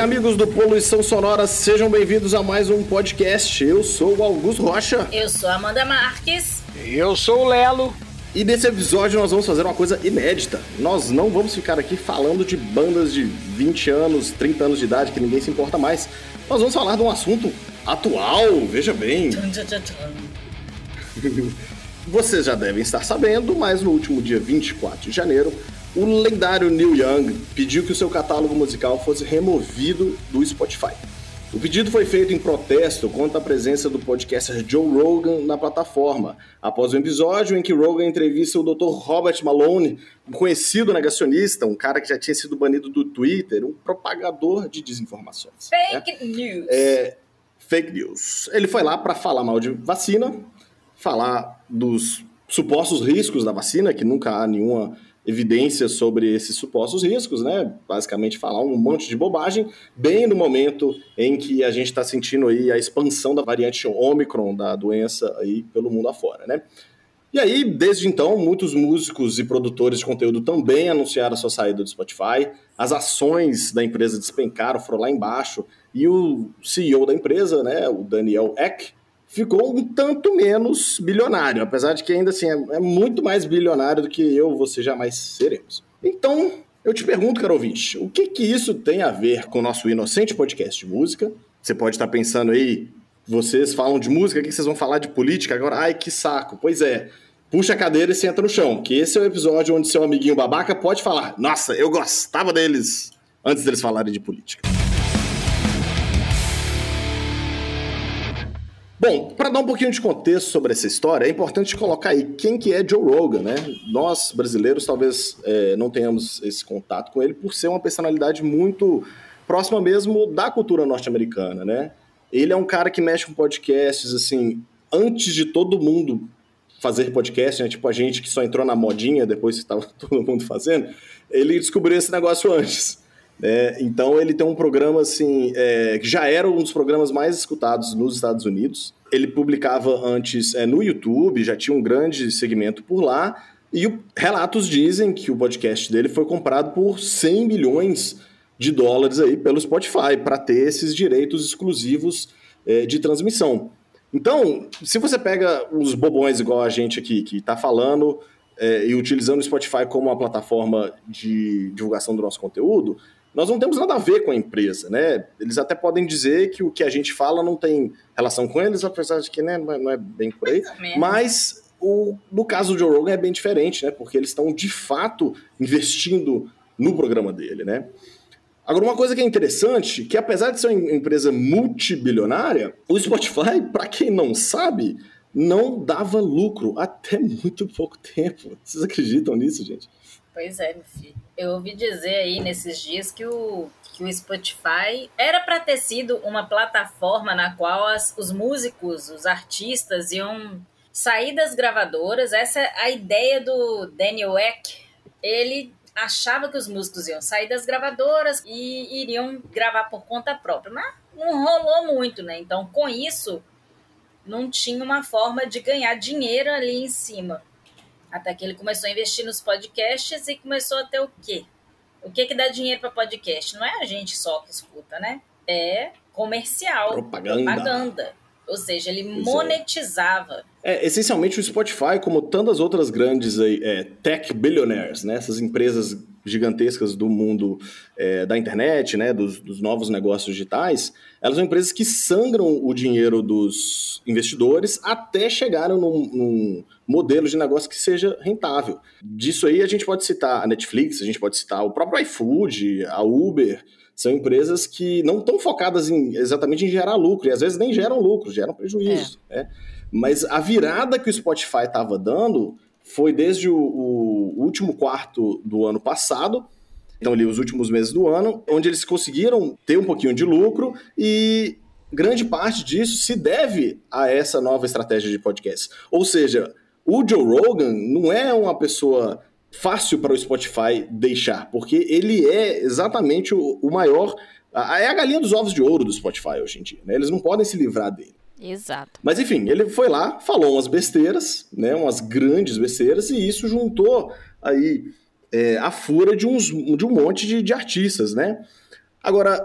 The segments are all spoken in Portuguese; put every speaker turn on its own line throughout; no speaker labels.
amigos do Poluição Sonora, sejam bem-vindos a mais um podcast. Eu sou o Augusto Rocha.
Eu sou a Amanda Marques.
E eu sou o Lelo.
E nesse episódio nós vamos fazer uma coisa inédita. Nós não vamos ficar aqui falando de bandas de 20 anos, 30 anos de idade que ninguém se importa mais. Nós vamos falar de um assunto atual, veja bem. Vocês já devem estar sabendo, mas no último dia 24 de janeiro, o lendário Neil Young pediu que o seu catálogo musical fosse removido do Spotify. O pedido foi feito em protesto contra a presença do podcaster Joe Rogan na plataforma, após um episódio em que Rogan entrevista o Dr. Robert Malone, um conhecido negacionista, um cara que já tinha sido banido do Twitter, um propagador de desinformações.
Fake né? news.
É, fake news. Ele foi lá para falar mal de vacina, falar dos supostos riscos da vacina, que nunca há nenhuma evidências sobre esses supostos riscos, né? Basicamente falar um monte de bobagem, bem no momento em que a gente está sentindo aí a expansão da variante Omicron da doença aí pelo mundo afora, né? E aí, desde então, muitos músicos e produtores de conteúdo também anunciaram sua saída do Spotify. As ações da empresa despencaram, foram lá embaixo. E o CEO da empresa, né, o Daniel Eck, ficou um tanto menos bilionário, apesar de que ainda assim é, é muito mais bilionário do que eu você jamais seremos. Então, eu te pergunto, caro ouvinte, o que que isso tem a ver com o nosso inocente podcast de música? Você pode estar pensando aí, vocês falam de música, o que vocês vão falar de política agora? Ai, que saco. Pois é, puxa a cadeira e senta no chão, que esse é o episódio onde seu amiguinho babaca pode falar, nossa, eu gostava deles, antes deles falarem de política. Bom, para dar um pouquinho de contexto sobre essa história, é importante colocar aí quem que é Joe Rogan, né? Nós, brasileiros, talvez é, não tenhamos esse contato com ele por ser uma personalidade muito próxima mesmo da cultura norte-americana, né? Ele é um cara que mexe com podcasts, assim, antes de todo mundo fazer podcast, né? Tipo a gente que só entrou na modinha depois que estava todo mundo fazendo, ele descobriu esse negócio antes. É, então ele tem um programa assim é, que já era um dos programas mais escutados nos Estados Unidos. Ele publicava antes é, no YouTube, já tinha um grande segmento por lá. E o, relatos dizem que o podcast dele foi comprado por 100 milhões de dólares aí pelo Spotify para ter esses direitos exclusivos é, de transmissão. Então, se você pega os bobões igual a gente aqui que está falando é, e utilizando o Spotify como uma plataforma de divulgação do nosso conteúdo, nós não temos nada a ver com a empresa, né? Eles até podem dizer que o que a gente fala não tem relação com eles, apesar de que né, não é bem por aí. Mas o, no caso do Joe Rogan é bem diferente, né? Porque eles estão de fato investindo no programa dele, né? Agora, uma coisa que é interessante, que apesar de ser uma empresa multibilionária, o Spotify, para quem não sabe, não dava lucro até muito pouco tempo. Vocês acreditam nisso, gente?
Pois é, meu filho. Eu ouvi dizer aí nesses dias que o, que o Spotify era para ter sido uma plataforma na qual as, os músicos, os artistas iam sair das gravadoras. Essa é a ideia do Daniel Eck. Ele achava que os músicos iam sair das gravadoras e iriam gravar por conta própria, mas não rolou muito, né? Então, com isso, não tinha uma forma de ganhar dinheiro ali em cima. Até que ele começou a investir nos podcasts e começou a ter o quê? O que que dá dinheiro para podcast? Não é a gente só que escuta, né? É comercial,
propaganda.
propaganda. Ou seja, ele pois monetizava.
É. é. essencialmente o Spotify, como tantas outras grandes é, tech billionaires, né? Essas empresas gigantescas do mundo é, da internet, né? Dos, dos, novos negócios digitais, elas são empresas que sangram o dinheiro dos investidores até chegarem num, num modelo de negócio que seja rentável. Disso aí a gente pode citar a Netflix, a gente pode citar o próprio iFood, a Uber, são empresas que não estão focadas em, exatamente em gerar lucro, e às vezes nem geram lucro, geram prejuízo. É. Né? Mas a virada que o Spotify estava dando foi desde o, o, último quarto do ano passado, então ali os últimos meses do ano, onde eles conseguiram ter um pouquinho de lucro e grande parte disso se deve a essa nova estratégia de podcast. Ou seja, o Joe Rogan não é uma pessoa fácil para o Spotify deixar, porque ele é exatamente o, o maior. A, é a galinha dos ovos de ouro do Spotify hoje em dia, né? Eles não podem se livrar dele.
Exato.
Mas enfim, ele foi lá, falou umas besteiras, né? Umas grandes besteiras, e isso juntou aí é, a fúria de, uns, de um monte de, de artistas, né? Agora,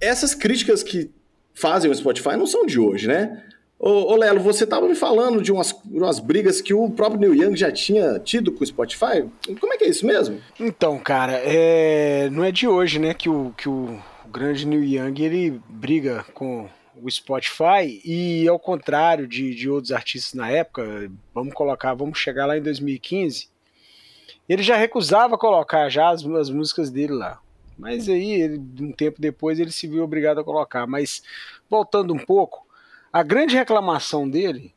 essas críticas que fazem o Spotify não são de hoje, né? Ô, ô Lelo, você estava me falando de umas, umas brigas que o próprio Neil Young já tinha tido com o Spotify. Como é que é isso mesmo?
Então, cara, é... não é de hoje, né, que o, que o grande Neil Young ele briga com o Spotify e ao contrário de, de outros artistas na época, vamos colocar, vamos chegar lá em 2015, ele já recusava colocar já as, as músicas dele lá. Mas aí, ele, um tempo depois, ele se viu obrigado a colocar. Mas voltando um pouco, a grande reclamação dele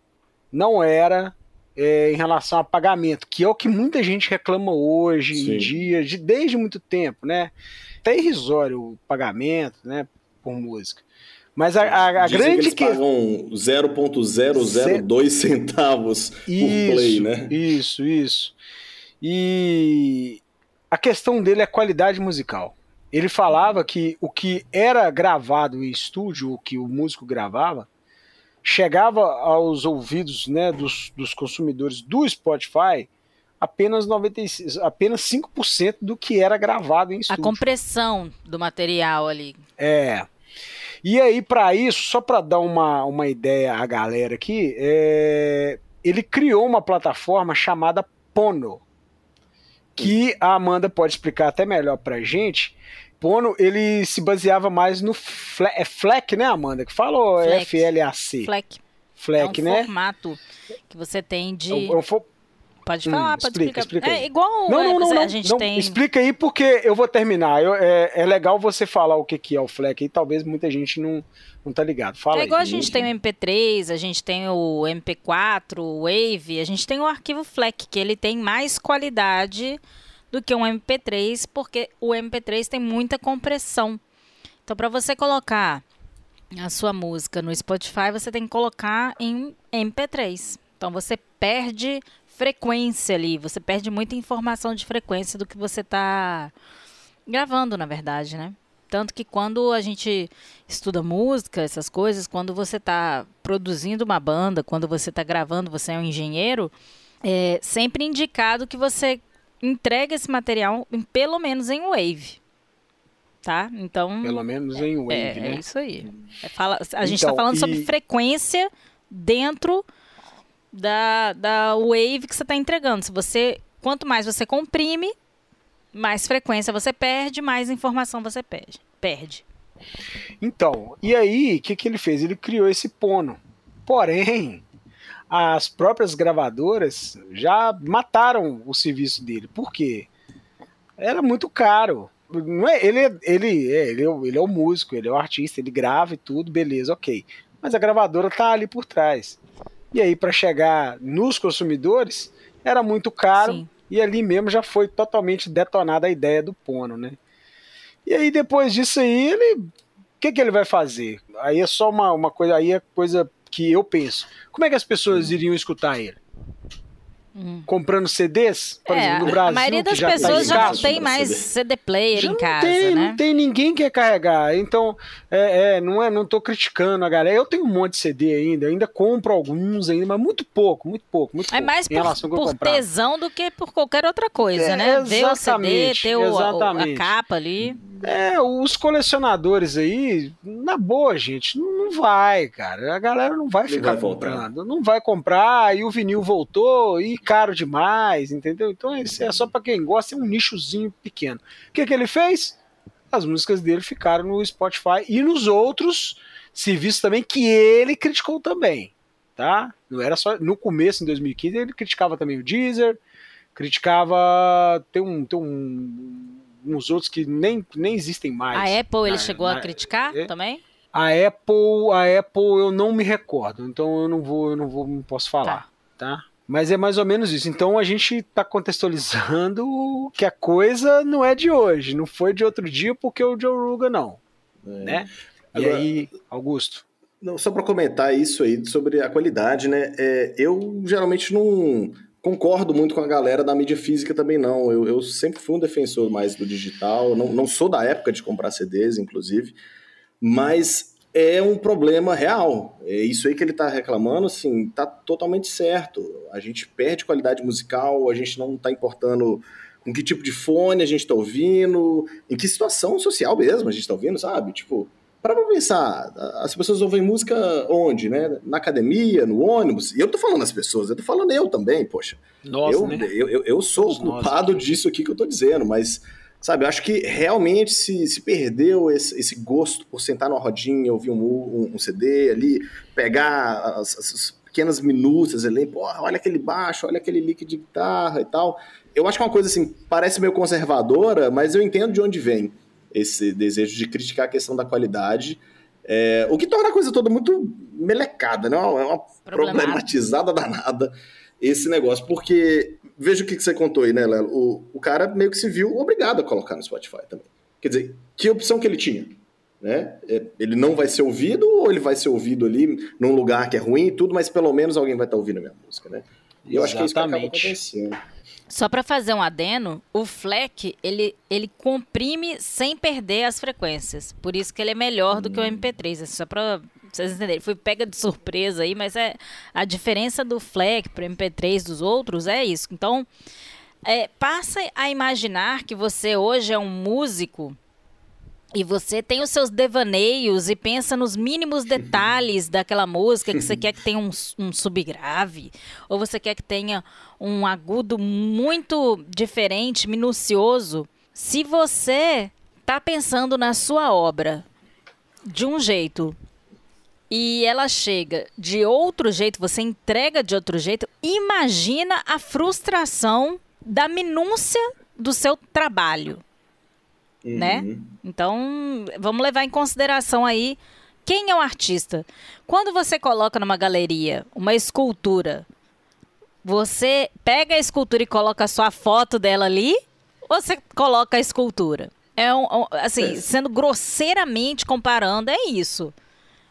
não era é, em relação a pagamento, que é o que muita gente reclama hoje Sim. em dia, de, desde muito tempo, né? Até irrisório o pagamento, né, por música. Mas a, a, a grande
que eles pagam 0.002 centavos por play, né?
Isso, isso. E a questão dele é qualidade musical. Ele falava que o que era gravado em estúdio, o que o músico gravava, chegava aos ouvidos né, dos, dos consumidores do Spotify apenas, 96, apenas 5% do que era gravado em estúdio.
A compressão do material ali.
É. E aí, para isso, só para dar uma, uma ideia à galera aqui, é, ele criou uma plataforma chamada Pono, que a Amanda pode explicar até melhor pra gente, Pono, ele se baseava mais no é FLAC, né, Amanda? Que fala ou é FLAC?
FLAC.
FLAC,
é um
né?
formato que você tem de...
É um, for...
Pode falar, hum, pode
explica,
explicar.
Explica
é igual
não, não, não,
a gente
não,
tem...
Explica aí porque eu vou terminar. Eu, é, é legal você falar o que, que é o FLAC e talvez muita gente não, não tá ligado. Fala
é igual
aí.
a gente tem o MP3, a gente tem o MP4, o Wave, a gente tem o arquivo FLAC, que ele tem mais qualidade do que um MP3, porque o MP3 tem muita compressão. Então, para você colocar a sua música no Spotify, você tem que colocar em MP3. Então, você perde frequência ali, você perde muita informação de frequência do que você está gravando, na verdade, né? Tanto que quando a gente estuda música, essas coisas, quando você está produzindo uma banda, quando você está gravando, você é um engenheiro, é sempre indicado que você entrega esse material em, pelo menos em Wave. Tá? Então.
Pelo menos em Wave,
é,
né?
É isso aí. É, fala, a gente está então, falando e... sobre frequência dentro da, da Wave que você está entregando. Se você, quanto mais você comprime, mais frequência você perde, mais informação você perde. perde.
Então, e aí, o que, que ele fez? Ele criou esse pono. Porém, as próprias gravadoras já mataram o serviço dele. Por quê? Era muito caro. Não é, ele, ele, é, ele, é, ele é o músico, ele é o artista, ele grava e tudo, beleza, ok. Mas a gravadora tá ali por trás. E aí, para chegar nos consumidores, era muito caro. Sim. E ali mesmo já foi totalmente detonada a ideia do Pono, né? E aí, depois disso aí, ele. O que, que ele vai fazer? Aí é só uma, uma coisa, aí é coisa que eu penso. Como é que as pessoas iriam escutar ele? Hum. Comprando CDs, por é, exemplo, no Brasil.
A maioria das
já
pessoas
tá
já não tem mais CD player já em casa,
tem,
né?
Não tem ninguém que quer carregar. Então, é, é, não é, não tô criticando a galera. Eu tenho um monte de CD ainda, ainda compro alguns ainda, mas muito pouco, muito pouco, muito
é
pouco.
É mais por, por tesão do que por qualquer outra coisa, é, né? Ver o CD, ter o, a, a capa ali.
É, os colecionadores aí, na boa, gente, não, não vai, cara. A galera não vai ficar vai comprando. Não vai comprar, e o vinil voltou, e caro demais, entendeu? Então isso é só para quem gosta, é um nichozinho pequeno. O que, que ele fez? As músicas dele ficaram no Spotify e nos outros serviços também que ele criticou também, tá? Não era só no começo, em 2015, ele criticava também o Deezer, criticava tem um, tem um uns outros que nem, nem existem mais.
A Apple ele na, chegou na, a criticar é, também?
A Apple, a Apple eu não me recordo, então eu não vou, eu não vou, não posso falar, tá? tá? Mas é mais ou menos isso. Então a gente está contextualizando que a coisa não é de hoje, não foi de outro dia porque o Joe Rogan não, é. né? E Agora, aí, Augusto?
Não, só para comentar isso aí sobre a qualidade, né? É, eu geralmente não concordo muito com a galera da mídia física também não. Eu, eu sempre fui um defensor mais do digital. Não, não sou da época de comprar CDs, inclusive, mas é um problema real. É isso aí que ele está reclamando, assim, tá totalmente certo. A gente perde qualidade musical, a gente não está importando com que tipo de fone a gente está ouvindo, em que situação social mesmo a gente está ouvindo, sabe? Tipo, para pra pensar, as pessoas ouvem música onde, né? Na academia, no ônibus. E eu tô falando as pessoas, eu tô falando eu também, poxa.
Nossa,
eu,
né?
eu, eu, eu sou culpado
nós.
disso aqui que eu tô dizendo, mas, sabe, eu acho que realmente se, se perdeu esse, esse gosto por sentar numa rodinha, ouvir um, um, um CD ali, pegar as, as pequenas minúcias ali, pô, olha aquele baixo, olha aquele lick de guitarra e tal. Eu acho que é uma coisa assim, parece meio conservadora, mas eu entendo de onde vem esse desejo de criticar a questão da qualidade. É, o que torna a coisa toda muito melecada, né? É uma problematizada danada esse negócio, porque veja o que, que você contou aí, né, Lelo? O, o cara meio que se viu obrigado a colocar no Spotify também. Quer dizer, que opção que ele tinha? Né? É, ele não vai ser ouvido ou ele vai ser ouvido ali num lugar que é ruim e tudo, mas pelo menos alguém vai estar ouvindo a minha música, né? E eu acho que é isso que acaba
Exatamente.
acontecendo.
Só para fazer um adeno, o FLAC, ele, ele comprime sem perder as frequências. Por isso que ele é melhor do que o MP3. É só para vocês entenderem. Fui pega de surpresa aí, mas é a diferença do FLAC para o MP3 dos outros é isso. Então, é, passa a imaginar que você hoje é um músico e você tem os seus devaneios e pensa nos mínimos detalhes daquela música que você quer que tenha um, um subgrave, ou você quer que tenha um agudo muito diferente, minucioso. Se você está pensando na sua obra de um jeito e ela chega de outro jeito, você entrega de outro jeito, imagina a frustração da minúcia do seu trabalho né?
Uhum.
Então, vamos levar em consideração aí quem é o artista. Quando você coloca numa galeria uma escultura, você pega a escultura e coloca a sua foto dela ali, ou você coloca a escultura? É um, um- assim,
É.
sendo grosseiramente comparando, é isso.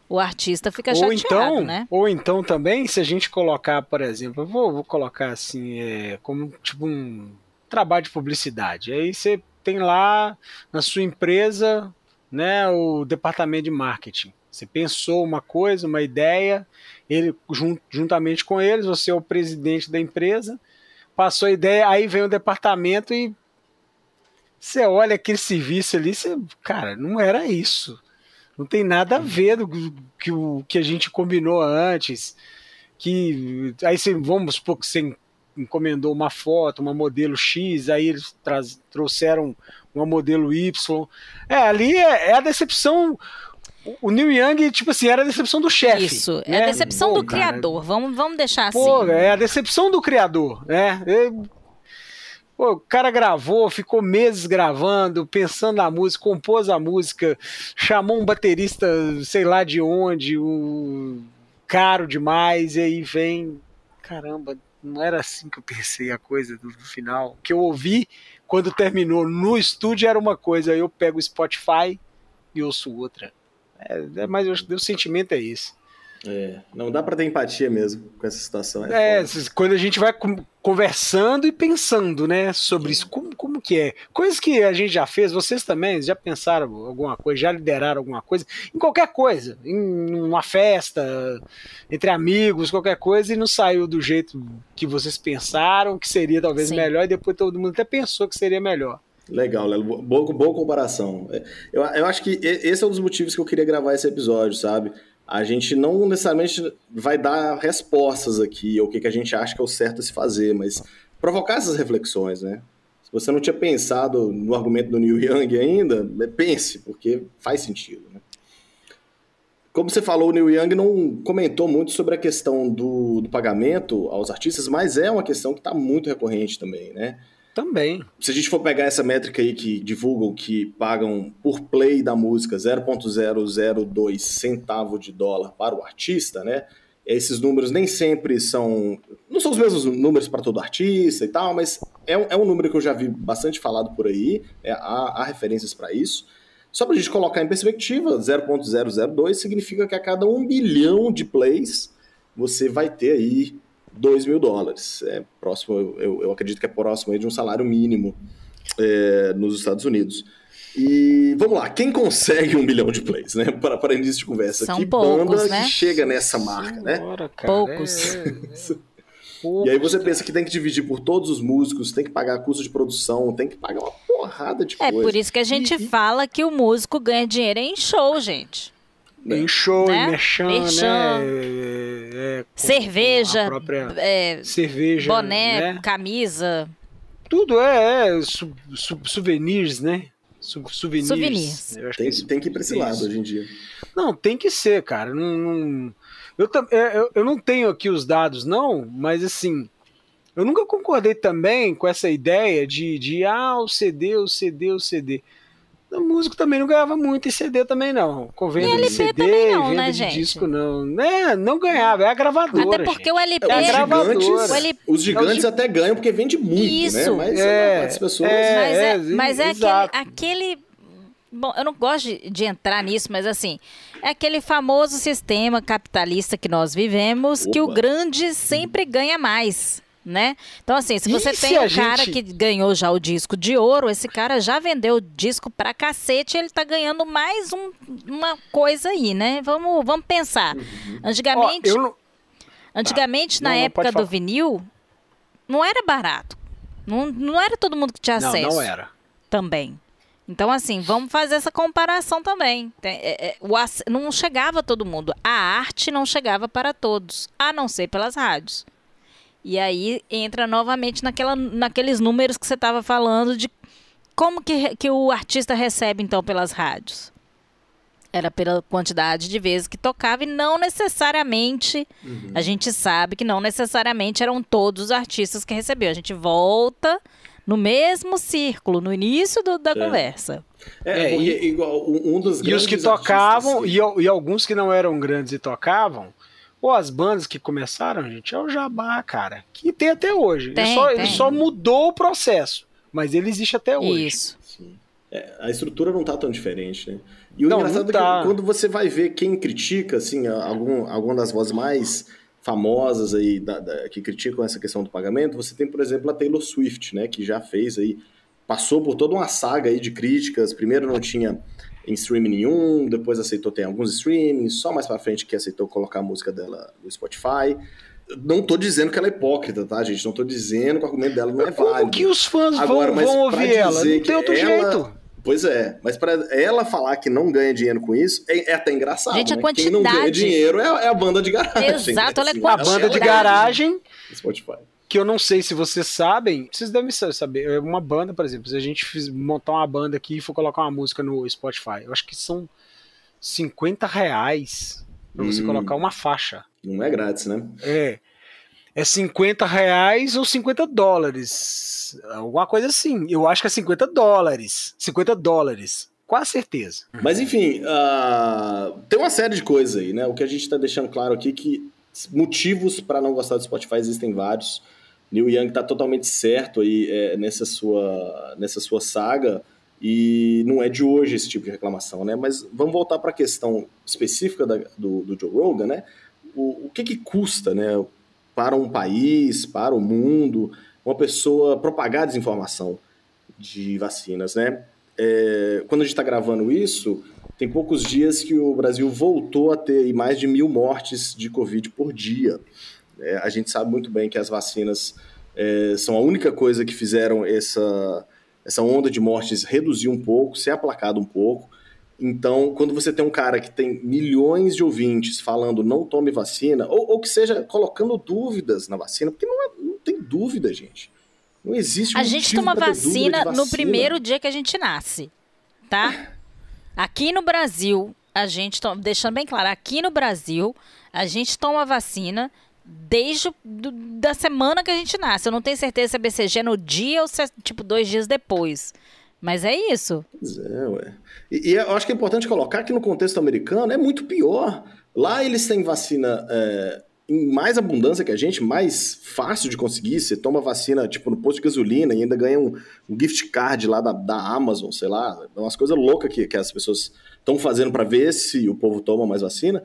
O artista fica
ou
chateado,
então,
né?
ou então também, se a gente colocar, por exemplo, eu vou, vou colocar assim, é, como tipo um trabalho de publicidade. Aí você tem lá na sua empresa, né, o departamento de marketing. Você pensou uma coisa, uma ideia, ele jun- juntamente com eles, você é o presidente da empresa, passou a ideia, aí vem o departamento e você olha aquele serviço ali, você, cara, não era isso. Não tem nada a ver do que o que a gente combinou antes. Que aí você, vamos supor que você encomendou uma foto, uma modelo X, aí eles traz- trouxeram uma modelo Y. É, ali é, é a decepção. o- Neil Young, tipo assim, era a decepção do chefe.
Isso, é
né?
a decepção
Pô,
do
cara,
criador. Vamos, vamos deixar assim.
Pô, é a decepção do criador, né? É- Pô, o cara gravou, ficou meses gravando, pensando na música, compôs a música, chamou um baterista, sei lá de onde, um caro demais, e aí vem, caramba, não era assim que eu pensei a coisa do, final. O que eu ouvi quando terminou no estúdio era uma coisa, aí eu pego o Spotify e ouço outra. É, é, mas o sentimento é esse.
É, não dá pra ter empatia mesmo com essa situação.
É, essas- quando a gente vai conversando e pensando, né, sobre isso, como, como que é? Coisas que a gente já fez, vocês também já pensaram alguma coisa, já lideraram alguma coisa, em qualquer coisa, em uma festa, entre amigos, qualquer coisa, e não saiu do jeito que vocês pensaram, que seria talvez
Sim.
melhor, e depois todo mundo até pensou que seria melhor.
Legal, Lelo. Boa, boa comparação. É, Eu, eu acho que esse é um dos motivos que eu queria gravar esse episódio, sabe? A gente não necessariamente vai dar respostas aqui, ou o que, que a gente acha que é o certo a se fazer, mas provocar essas reflexões, né? Se você não tinha pensado no argumento do Neil Young ainda, é, pense, porque faz sentido, né? Como você falou, o Neil Young não comentou muito sobre a questão do, do pagamento aos artistas, mas é uma questão que está muito recorrente também, né?
Também.
se a gente for pegar essa métrica aí que divulgam que pagam por play da música 0.002 centavo de dólar para o artista, né? Esses números nem sempre são. Não são os mesmos números para todo artista e tal, mas é um, é um número que eu já vi bastante falado por aí, é, há, há referências para isso. Só para a gente colocar em perspectiva, 0.002 significa que a cada um bilhão de plays você vai ter aí 2 mil dólares. É próximo, eu, eu acredito que é próximo aí de um salário mínimo é, nos Estados Unidos. E vamos lá, quem consegue um milhão de plays, né? Para, para início de conversa.
São
que
poucos,
banda
né?
que chega nessa marca, né?
Senhora, cara,
Poucos.
é- é-
E aí você
poucos,
pensa que tem que dividir por todos os músicos, tem que pagar custo de produção, tem que pagar uma porrada de
É
coisa.
por isso que a gente
E-
fala que o músico ganha dinheiro em show, gente.
Em show,
Né?
em merchan,
Merchan.
né? É, com-
Cerveja,
com a própria
é,
cerveja,
boné,
né?
camisa.
Tudo é, é su- su- souvenirs, né? Su- souvenirs.
Souvenirs.
Eu acho
Tem,
que é
tem que ir pra esse
isso.
lado hoje em dia.
Não, tem que ser, cara. Não, não- eu, é, eu, eu não tenho aqui os dados, não, mas assim, eu nunca concordei também com essa ideia de, de ah, o CD, o CD, o CD. O músico também não ganhava muito em CD também, não. Com venda
E
de
LP
CD,
também não,
venda
né,
de
gente?
disco, não. Né? Não ganhava, é a gravadora.
Até porque
gente.
o LP.
É a
os
gravadora.
gigantes,
O LP
os gigantes
É
até ganham porque vende muito,
Isso.
né? Mas
É,
pessoas...
é.
mas é,
é,
mas é aquele, aquele. Bom, eu não gosto de, de entrar nisso, mas assim, é aquele famoso sistema capitalista que nós vivemos, que o
Opa.
grande sempre ganha mais. Né? Então, assim, se
E
você
se
tem um
a
cara
gente-
que ganhou já o disco de ouro, esse cara já vendeu o disco pra cacete, ele tá ganhando mais um- uma coisa aí, né? Vamos, vamos pensar.
Ó,
Antigamente,
não,
Antigamente,
Não,
na
não,
época
pode
do vinil, não era barato. Não, não era todo mundo que tinha
não,
acesso
não era.
também. Então, assim, vamos fazer essa comparação também. Tem- é, é, o não chegava a todo mundo. A arte não chegava para todos, a não ser pelas rádios. E aí entra novamente naquela, naqueles números que você estava falando de como que, que o artista recebe, então, pelas rádios. Era pela quantidade de vezes que tocava e não necessariamente. A gente sabe que não necessariamente eram todos os artistas que recebiam. A gente volta no mesmo círculo, no início do- da
É.
conversa.
É,
É,
porque igual um dos
E os que tocavam,
artistas
e, e alguns que não eram grandes e tocavam, ou as bandas que começaram, gente, é o Jabá, cara. Que tem até hoje.
Tem,
ele, só, ele
tem.
só mudou o processo, mas ele existe até hoje.
Isso.
Sim. É, a estrutura não tá tão diferente, né? E o
Não,
engraçado
não
é que
tá.
quando você vai ver quem critica, assim, algum, alguma das vozes mais famosas aí da- da- que criticam essa questão do pagamento, você tem, por exemplo, a Taylor Swift, né? Que já fez aí, passou por toda uma saga aí de críticas. Primeiro não tinha em streaming nenhum, depois aceitou ter alguns streamings, só mais pra frente que aceitou colocar a música dela no Spotify. Não tô dizendo que ela é hipócrita, tá, gente? Não tô dizendo que o argumento dela não é
Como
válido.
que os fãs
Agora,
vão, vão ouvir ela? Não tem outro
ela-
jeito.
Pois é, mas pra ela falar que não ganha dinheiro com isso, é, é até engraçado.
Gente, a
né? Quem não ganha
quantidade-
dinheiro é, é a banda de garagem.
Exato, olha
Assim,
A
a
ela-
banda de garagem,
Spotify.
Que eu não sei se vocês sabem, vocês devem sa- saber. É uma banda, por exemplo, se a gente fiz- montar uma banda aqui e for colocar uma música no Spotify, eu acho que são 50 reais pra você
Hum.
colocar uma faixa.
Não é grátis, né?
É. É 50 reais ou 50 dólares. Alguma coisa assim. Eu acho que é 50 dólares. 50 dólares. Quase certeza.
Mas enfim, ah, tem uma série de coisas aí, né? O que a gente tá deixando claro aqui é que motivos para não gostar do Spotify existem vários. Neil Young tá totalmente certo aí é, nessa, sua, nessa sua saga e não é de hoje esse tipo de reclamação, né? Mas vamos voltar para a questão específica da- do, do Joe Rogan, né? O, o que que custa, né? Para um país, para o mundo, uma pessoa propagar desinformação de vacinas, né? É, quando a gente está gravando isso, tem poucos dias que o Brasil voltou a ter mais de mil mortes de Covid por dia. É, a gente sabe muito bem que as vacinas é, são a única coisa que fizeram essa, essa onda de mortes reduzir um pouco, ser aplacado um pouco. Então, quando você tem um cara que tem milhões de ouvintes falando não tome vacina, ou, ou que seja colocando dúvidas na vacina, porque não, é- não tem dúvida, gente. Não existe
A
um
gente
motivo
toma
de
vacina no
vacina.
primeiro dia que a gente nasce, tá? Aqui no Brasil, a gente toma, deixando bem claro, aqui no Brasil, a gente toma vacina desde do- da semana que a gente nasce. Eu não tenho certeza se é BCG no dia ou se é tipo dois dias depois. Mas é isso.
Pois é, ué. E, e eu acho que é importante colocar que no contexto americano é muito pior. Lá eles têm vacina é, em mais abundância que a gente, mais fácil de conseguir. Você toma vacina, tipo, no posto de gasolina e ainda ganha um, um gift card lá da, da Amazon, sei lá. É umas coisas loucas que, que as pessoas estão fazendo para ver se o povo toma mais vacina.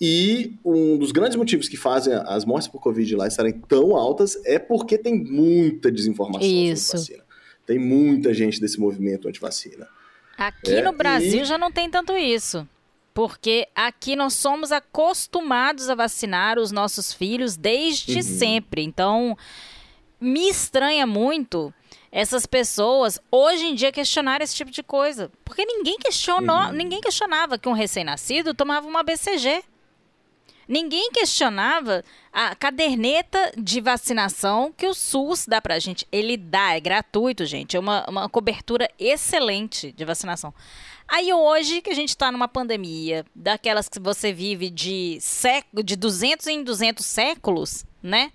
E um dos grandes motivos que fazem as mortes por Covid lá estarem tão altas é porque tem muita desinformação
Isso.
sobre vacina. Tem muita gente desse movimento anti-vacina.
Aqui
É,
no Brasil
e-
já não tem tanto isso. Porque aqui nós somos acostumados a vacinar os nossos filhos desde
Uhum.
sempre. Então, me estranha muito essas pessoas hoje em dia questionarem esse tipo de coisa. Porque ninguém questionou, uhum. ninguém questionava que um recém-nascido tomava uma BCG. Ninguém questionava a caderneta de vacinação que o SUS dá pra gente. Ele dá, é gratuito, gente. É uma, uma cobertura excelente de vacinação. Aí hoje que a gente está numa pandemia, daquelas que você vive de, século, de 200 em 200 séculos, né?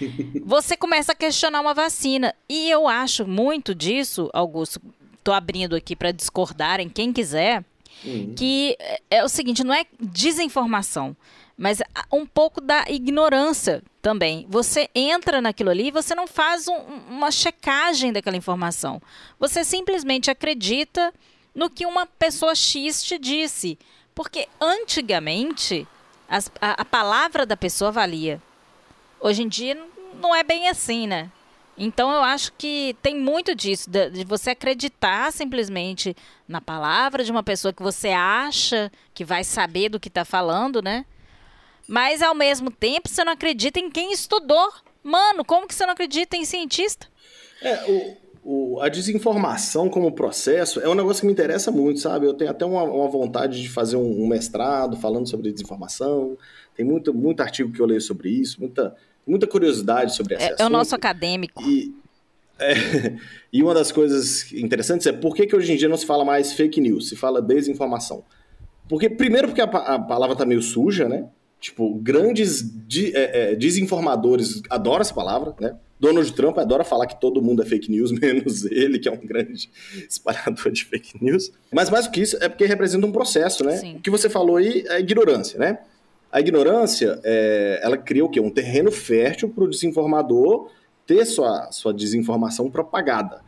Você começa a questionar uma vacina. E eu acho muito disso, Augusto, tô abrindo aqui para discordarem, quem quiser, uhum. que é o seguinte, não é desinformação, mas um pouco da ignorância também. Você entra naquilo ali e você não faz um, uma checagem daquela informação. Você simplesmente acredita no que uma pessoa X te disse. Porque antigamente as, a, a palavra da pessoa valia. Hoje em dia não é bem assim, né? Então eu acho que tem muito disso, de, você acreditar simplesmente na palavra de uma pessoa que você acha que vai saber do que está falando, né? Mas ao mesmo tempo você não acredita em quem estudou. Mano, como que você não acredita em cientista?
É, o, o, a desinformação como processo é um negócio que me interessa muito, sabe? Eu tenho até uma, uma vontade de fazer um, um, mestrado falando sobre desinformação. Tem muito, muito artigo que eu leio sobre isso, muita, muita curiosidade sobre esse
é,
assunto.
É o nosso acadêmico.
E, é, e uma das coisas interessantes é por que, que hoje em dia não se fala mais fake news, se fala desinformação. Porque, primeiro, porque a, a palavra está meio suja, né? Tipo, grandes de, é, é, desinformadores adoram essa palavra, né? Donald Trump adora falar que todo mundo é fake news, menos ele, que é um grande espalhador de fake news. Mas mais do que isso, é porque representa um processo, né? Sim. O que você falou aí é ignorância, né? A ignorância, é, ela cria o quê? Um terreno fértil para o desinformador ter sua, sua desinformação propagada.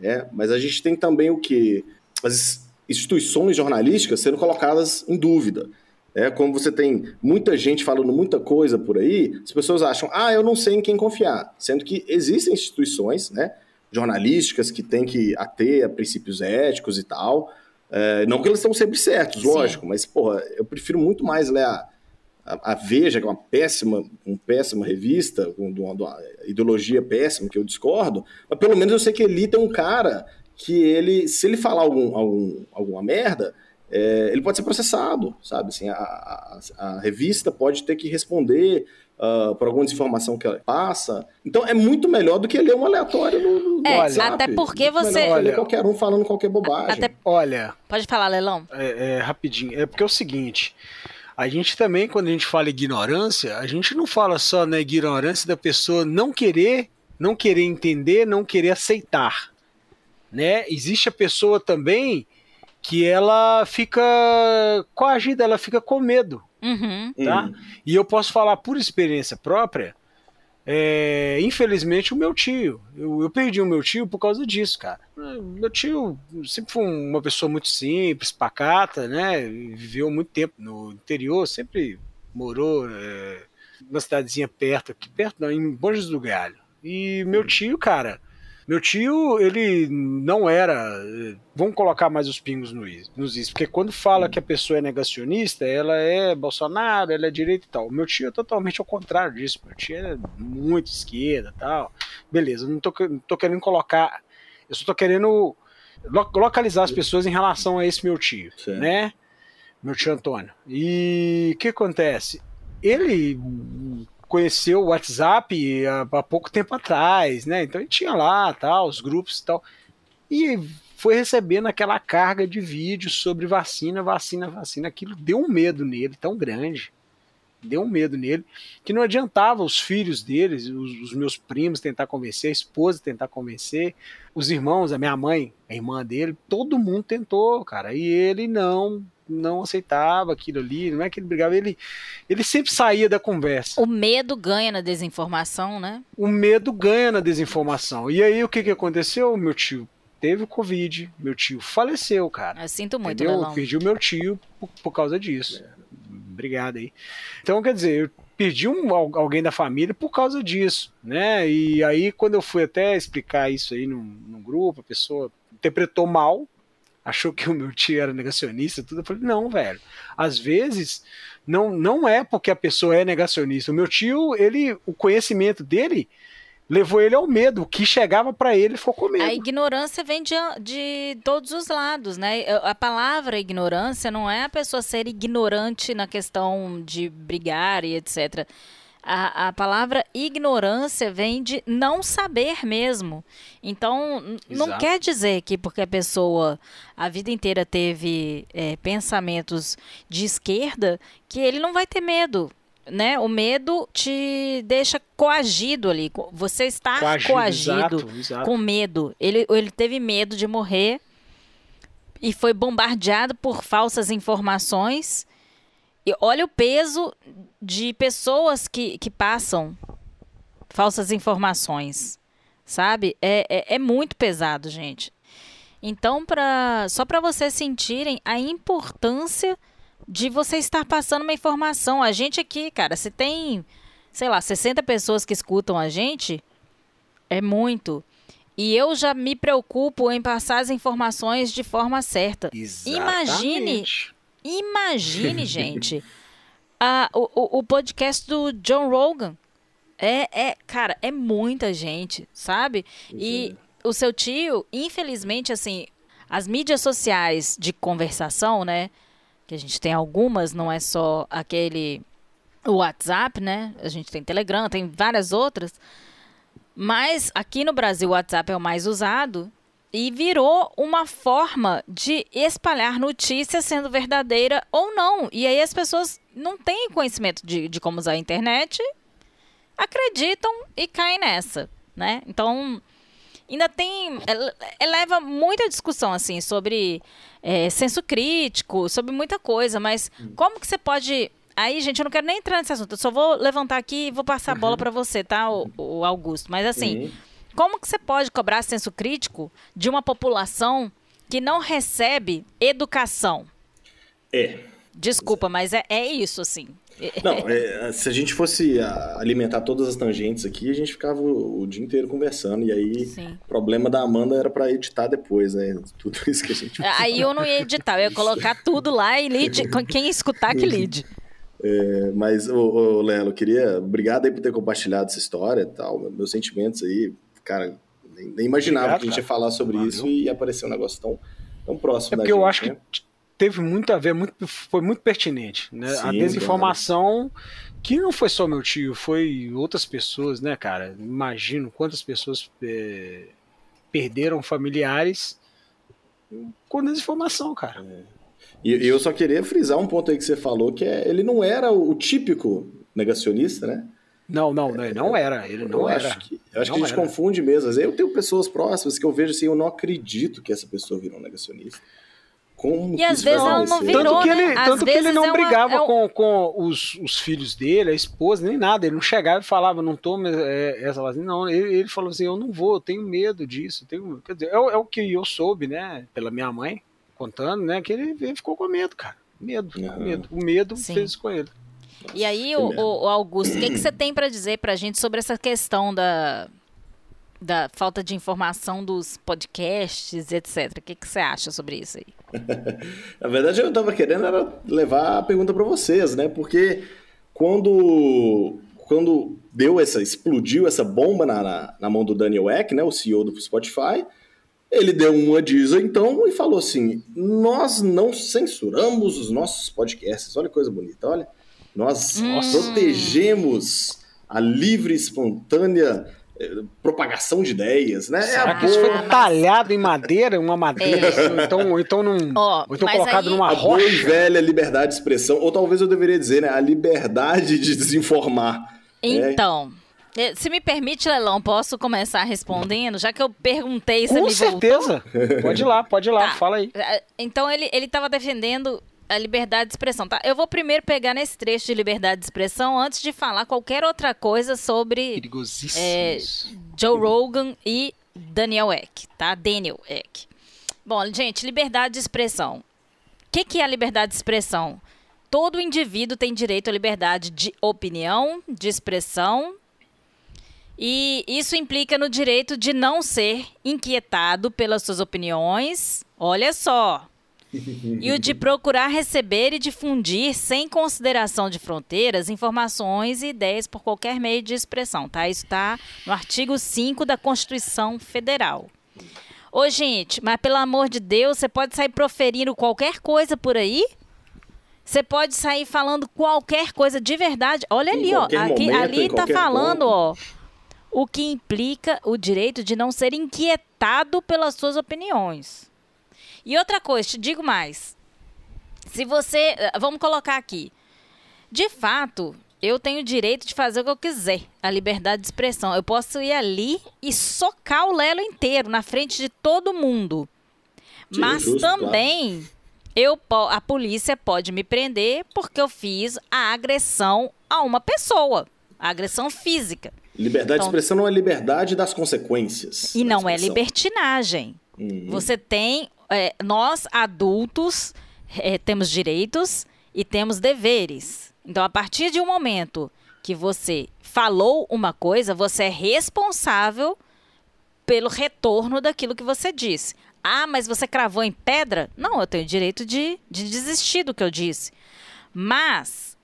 Né? Mas a gente tem também o quê? As instituições jornalísticas sendo colocadas em dúvida. É, como você tem muita gente falando muita coisa por aí, as pessoas acham, ah, eu não sei em quem confiar. Sendo que existem instituições né, jornalísticas que têm que ater a princípios éticos e tal. É, não que eles estão sempre certos, Sim. lógico, mas, porra, eu prefiro muito mais ler a, a, a Veja, que é uma péssima, uma péssima revista, com uma, uma ideologia péssima que eu discordo, mas pelo menos eu sei que ali tem um cara que ele, se ele falar algum, algum, alguma merda, é, ele pode ser processado, sabe? Assim, a, a, a revista pode ter que responder uh, por alguma desinformação que ela passa. Então é muito melhor do que ler um aleatório no, no é, WhatsApp.
Até porque muito você.
Olha, qualquer um falando qualquer bobagem. Até...
Olha.
Pode falar, Lelão.
É, é, rapidinho. É porque é o seguinte. A gente também, quando a gente fala ignorância, a gente não fala só na ignorância da pessoa não querer, não querer entender, não querer aceitar. Né? Existe a pessoa também que ela fica coagida, ela fica com medo.
Uhum.
Tá? Uhum. E eu posso falar por experiência própria. É, infelizmente, o meu tio. Eu, eu, perdi o meu tio por causa disso, cara. Meu tio sempre foi uma pessoa muito simples, pacata, né? Viveu muito tempo no interior, sempre morou é, numa cidadezinha perto, aqui perto, não, em Bom Jesus do Galho. E meu tio, cara, meu tio, ele não era. Vamos colocar mais os pingos no is, nos is, porque quando fala que a pessoa é negacionista, ela é Bolsonaro, ela é direita e tal. Meu tio é totalmente ao contrário disso. Meu tio é muito esquerda e tal. Beleza, não tô, não tô querendo colocar. Eu só tô querendo localizar as pessoas em relação a esse meu tio, Sim. né? Meu tio Antônio. E o que acontece? Ele conheceu o WhatsApp há, há, pouco tempo atrás, né? Então ele tinha lá, tal, os grupos e tal. E foi recebendo aquela carga de vídeos sobre vacina, vacina, vacina. Aquilo deu um medo nele tão grande. Deu um medo nele que não adiantava os filhos deles, os, os meus primos tentar convencer, a esposa tentar convencer, os irmãos, a minha mãe, a irmã dele, todo mundo tentou, cara. E ele não não aceitava aquilo ali, não é que ele brigava, ele, ele sempre saía da conversa.
O medo ganha na desinformação, né?
O medo ganha na desinformação. E aí o que, que aconteceu? Meu tio teve o Covid, meu tio faleceu, cara.
Eu sinto muito,
Entendeu? Eu perdi o meu tio por, por causa disso. É. Obrigado aí. Então, quer dizer, eu perdi um, alguém da família por causa disso, né? E aí, quando eu fui até explicar isso aí no, no grupo, a pessoa interpretou mal, achou que o meu tio era negacionista, tudo. Eu falei, não, velho. Às vezes não, não é porque a pessoa é negacionista. O meu tio, ele, o conhecimento dele levou ele ao medo. O que chegava para ele ficou com medo.
A ignorância vem de, de todos os lados, né? A palavra ignorância não é a pessoa ser ignorante na questão de brigar e etc. A, a palavra ignorância vem de não saber mesmo. Então, não quer dizer que porque a pessoa a vida inteira teve é, pensamentos de esquerda, que ele não vai ter medo. Né? O medo te deixa coagido ali. Você está coagido, coagido exato, exato. com medo. Ele, ele teve medo de morrer e foi bombardeado por falsas informações olha o peso de pessoas que, que passam falsas informações, sabe? É, é, é muito pesado, gente. Então, pra, só para vocês sentirem a importância de você estar passando uma informação. A gente aqui, cara, se tem, sei lá, 60 pessoas que escutam a gente, é muito. E eu já me preocupo em passar as informações de forma certa. Exatamente. Imagine Imagine, gente, a, o, o podcast do John Rogan. É, é, cara, é muita gente, sabe? E é. o seu tio, infelizmente, assim, as mídias sociais de conversação, né? Que a gente tem algumas, não é só aquele WhatsApp, né? A gente tem Telegram, tem várias outras. Mas aqui no Brasil o WhatsApp é o mais usado e virou uma forma de espalhar notícia sendo verdadeira ou não. E aí as pessoas não têm conhecimento de, de como usar a internet, acreditam e caem nessa, né? Então, ainda tem... eleva muita discussão, assim, sobre é, senso crítico, sobre muita coisa, mas como que você pode... Aí, gente, eu não quero nem entrar nesse assunto, eu só vou levantar aqui e vou passar a bola uhum. para você, tá, o, o Augusto? Mas, assim... Uhum como que você pode cobrar senso crítico de uma população que não recebe educação?
É.
Desculpa, mas é, é isso, assim.
Não, é, se a gente fosse alimentar todas as tangentes aqui, a gente ficava o, o dia inteiro conversando. E aí, o problema da Amanda era para editar depois, né? Tudo isso que a gente.
Aí eu não ia editar, eu ia colocar tudo lá e lide, quem escutar que lide.
É, mas, ô, ô, Lelo, queria. Obrigado aí por ter compartilhado essa história e tal. Meus sentimentos aí cara, nem, nem imaginava Obrigado, que a gente ia falar sobre isso e apareceu um negócio tão, tão próximo
é porque
gente,
eu acho né? que teve muito a ver, muito, foi muito pertinente, né? Sim, a desinformação que não foi só meu tio, foi outras pessoas, né, cara? Imagino quantas pessoas é, perderam familiares com desinformação, cara. É.
E eu só queria frisar um ponto aí que você falou, que é ele não era o típico negacionista, né?
Não, não, não, não era. Ele não
eu
era.
Acho que, eu acho que a gente era. confunde mesmo. Eu tenho pessoas próximas que eu vejo assim, eu não acredito que essa pessoa virou um negacionista.
Como e às vezes ela não virou,
tanto que ele,
né?
Tanto que ele não é brigava uma, é com, com os, os filhos dele, a esposa, nem nada. Ele não chegava e falava, não tome é, essa vacina. Não, ele, ele, falou assim, eu não vou, eu tenho medo disso. Tenho... Quer dizer, é, é, o que eu soube, né, pela minha mãe, contando, né, que ele, ele ficou com medo, cara. Medo, uhum. medo. O medo Sim. fez com ele.
E aí, o, o, Augusto, o que, que você tem para dizer para a gente sobre essa questão da, da falta de informação dos podcasts, etc. O que, que você acha sobre isso aí?
Na verdade, eu estava querendo era levar a pergunta para vocês, né? Porque quando, quando deu essa, explodiu essa bomba na, na, na, mão do Daniel Eck, né? O CEO do Spotify, ele deu uma diz então e falou assim: nós não censuramos os nossos podcasts. Olha que coisa bonita, olha. Nós hum. protegemos a livre, espontânea eh, propagação de ideias, né?
Será é que isso foi talhado em madeira, uma madeira, é. assim, então, ou então, num, oh, ou então colocado aí... numa rocha? A boa e
velha liberdade de expressão, ou talvez eu deveria dizer, né? A liberdade de desinformar.
Né? Então... É. Se me permite, Lelão, posso começar respondendo? Já que eu perguntei, você
Com
me
certeza.
Voltou?
Pode ir lá, pode ir lá, tá. fala aí.
É, então ele estava defendendo a liberdade de expressão, tá? Eu vou primeiro pegar nesse trecho de liberdade de expressão antes de falar qualquer outra coisa sobre é, Joe Rogan e Daniel Eck, tá? Daniel Eck. Bom, gente, liberdade de expressão. O que, que é a liberdade de expressão? Todo indivíduo tem direito à liberdade de opinião, de expressão, e isso implica no direito de não ser inquietado pelas suas opiniões. Olha só, e o de procurar receber e difundir, sem consideração de fronteiras, informações e ideias por qualquer meio de expressão, tá? Isso está no artigo 5 da Constituição Federal. Ô, gente, mas pelo amor de Deus, você pode sair proferindo qualquer coisa por aí? Você pode sair falando qualquer coisa de verdade. Olha ali, ó. Aqui, momento, ali tá falando, ponto. ó. O que implica o direito de não ser inquietado pelas suas opiniões. E outra coisa, te digo mais. Se você. Eh, vamos colocar aqui. De fato, eu tenho o direito de fazer o que eu quiser. A liberdade de expressão. Eu posso ir ali e socar o Lelo inteiro na frente de todo mundo. Mas justo, também eu, a polícia pode me prender porque eu fiz a agressão a uma pessoa. A agressão física.
Liberdade então, de expressão não é liberdade das consequências.
E não é libertinagem. Uhum. Você tem é, nós adultos é, temos direitos e temos deveres. Então, a partir de um momento que você falou uma coisa, você é responsável pelo retorno daquilo que você disse. Ah, mas você cravou em pedra? Não, eu tenho direito de, de desistir do que eu disse. Mas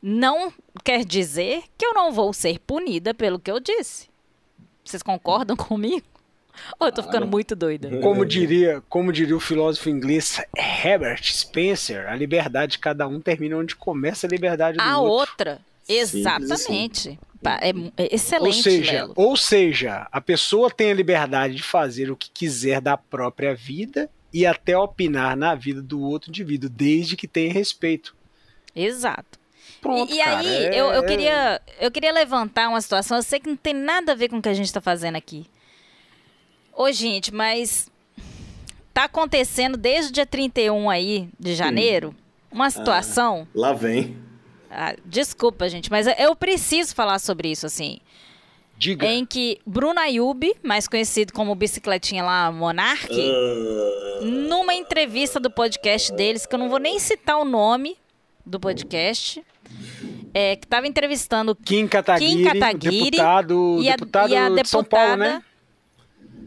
não quer dizer que eu não vou ser punida pelo que eu disse. Vocês concordam comigo? Oh, eu tô ficando muito doida.
Como diria, como diria o filósofo inglês Herbert Spencer, a liberdade de cada um termina onde começa a liberdade do
a
outro.
A outra. Exatamente. É, é, excelente,
ou seja,
Lelo.
ou seja, a pessoa tem a liberdade de fazer o que quiser da própria vida e até opinar na vida do outro indivíduo, desde que tenha respeito.
Exato. Pronto, e, e cara, aí, é... eu, eu, queria, eu queria levantar uma situação, eu sei que não tem nada a ver com o que a gente está fazendo aqui. Ô, gente, mas tá acontecendo desde o dia 31 aí de janeiro uma situação.
Ah, lá vem.
Ah, desculpa, gente, mas eu preciso falar sobre isso, assim.
Diga.
Em que Bruno Ayub, mais conhecido como bicicletinha lá, Monark, uh... numa entrevista do podcast deles, que eu não vou nem citar o nome do podcast, é, que estava entrevistando
Kim Kataguiri, Kim Kataguiri deputado, e a, deputado e a deputada, de São Paulo, né?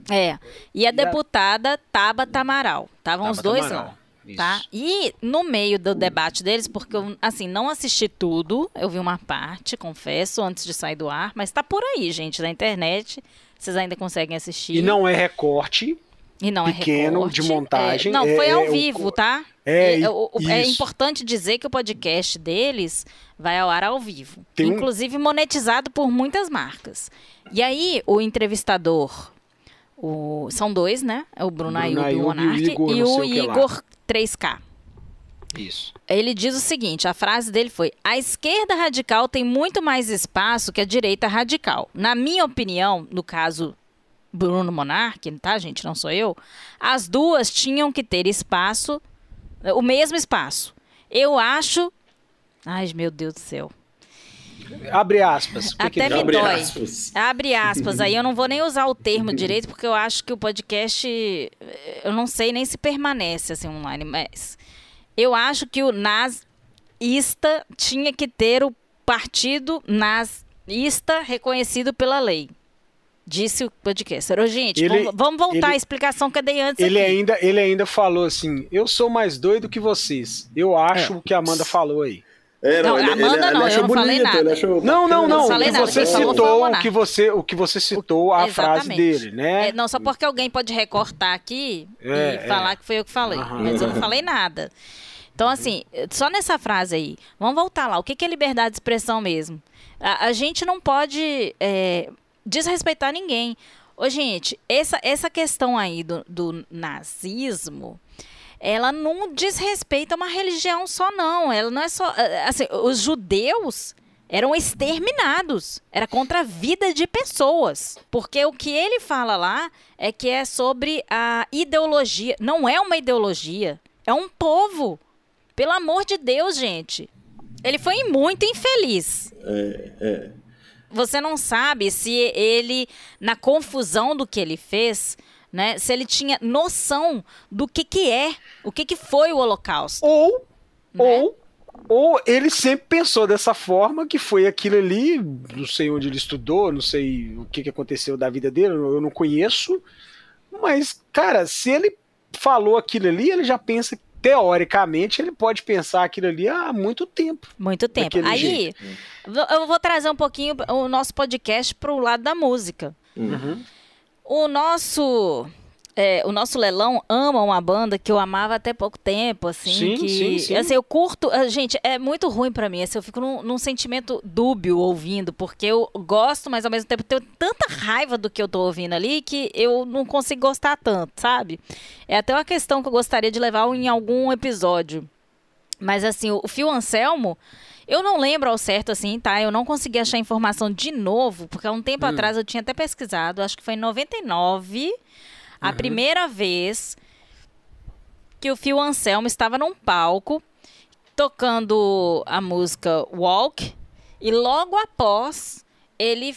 É. E a deputada Tabata Amaral. Estavam os dois Amaral. lá. Tá? E no meio do debate deles, porque eu, assim, não assisti tudo, eu vi uma parte, confesso, antes de sair do ar, mas tá por aí, gente, na internet. Vocês ainda conseguem assistir.
E não é recorte.
E não
pequeno,
é recorte.
de montagem.
É, não, foi
é,
ao vivo,
o,
tá?
É, é,
é, importante dizer que o podcast deles vai ao ar ao vivo. Tem inclusive um... monetizado por muitas marcas. E aí, o entrevistador o, são dois, né? É o Bruno, Bruno Ayub, o Monark, e o Igor, e o Igor 3K.
Isso.
Ele diz o seguinte: a frase dele foi: a esquerda radical tem muito mais espaço que a direita radical. Na minha opinião, no caso Bruno Monark, tá, gente? Não sou eu. As duas tinham que ter espaço, o mesmo espaço. Eu acho. Ai, meu Deus do céu.
Abre aspas.
Até que... me Abre dói. Aspas. Abre aspas. Aí eu não vou nem usar o termo direito, porque eu acho que o podcast. Eu não sei nem se permanece assim online, mas. Eu acho que o nazista tinha que ter o partido nazista reconhecido pela lei. Disse o podcaster. Ô, gente, ele, vamos, vamos, voltar ele, à explicação que eu dei antes.
Ele ainda, ele ainda falou assim: eu sou mais doido que vocês. Eu acho é. o que a Amanda falou aí.
É, não, não ele, Amanda ele, não, ele eu não bonito, falei nada.
Achou... Não, não, não. O que você citou, o que você, o que você citou a Exatamente. frase dele, né?
É, não, só porque alguém pode recortar aqui é, e é. falar que foi eu que falei, uhum. mas eu não falei nada. Então, assim, só nessa frase aí, vamos voltar lá. O que é liberdade de expressão mesmo? A, a gente não pode é, desrespeitar ninguém. Ô, gente, essa, essa questão aí do, do nazismo ela não diz respeito a uma religião só, não. Ela não é só. Eh, eh, assim, os judeus eram exterminados. Era contra a vida de pessoas. Porque o que ele fala lá é que é sobre a ideologia. Não é uma ideologia. É um povo. Pelo amor de Deus, gente. Ele foi muito infeliz.
É, é.
Você não sabe se ele, na confusão do que ele fez, né? Se ele tinha noção do que que é, o que que foi o Holocausto.
Ou, né? ou, ou ele sempre pensou dessa forma que foi aquilo ali, não sei onde ele estudou, não sei o que que aconteceu da vida dele, eu não conheço, mas, cara, se ele falou aquilo ali, ele já pensa teoricamente, ele pode pensar aquilo ali há muito tempo.
Muito tempo. Aí, jeito. eu vou trazer um pouquinho o nosso podcast para o lado da música. Uhum. O nosso é, o nosso Lelão ama uma banda que eu amava até pouco tempo, assim. Sim, que, sim, sim. Assim, eu curto. Ah, gente, é muito ruim para mim. Assim, eu fico num, num, sentimento dúbio ouvindo, porque eu gosto, mas ao mesmo tempo tenho tanta raiva do que eu tô ouvindo ali que eu não consigo gostar tanto, sabe? É até uma questão que eu gostaria de levar em algum episódio. Mas assim, o Fio Anselmo. Eu não lembro ao certo, assim, tá? Eu não consegui achar informação de novo, porque há um tempo hum. atrás eu tinha até pesquisado, acho que foi em 99. A uhum. primeira vez que o Phil Anselmo estava num palco tocando a música Walk e logo após ele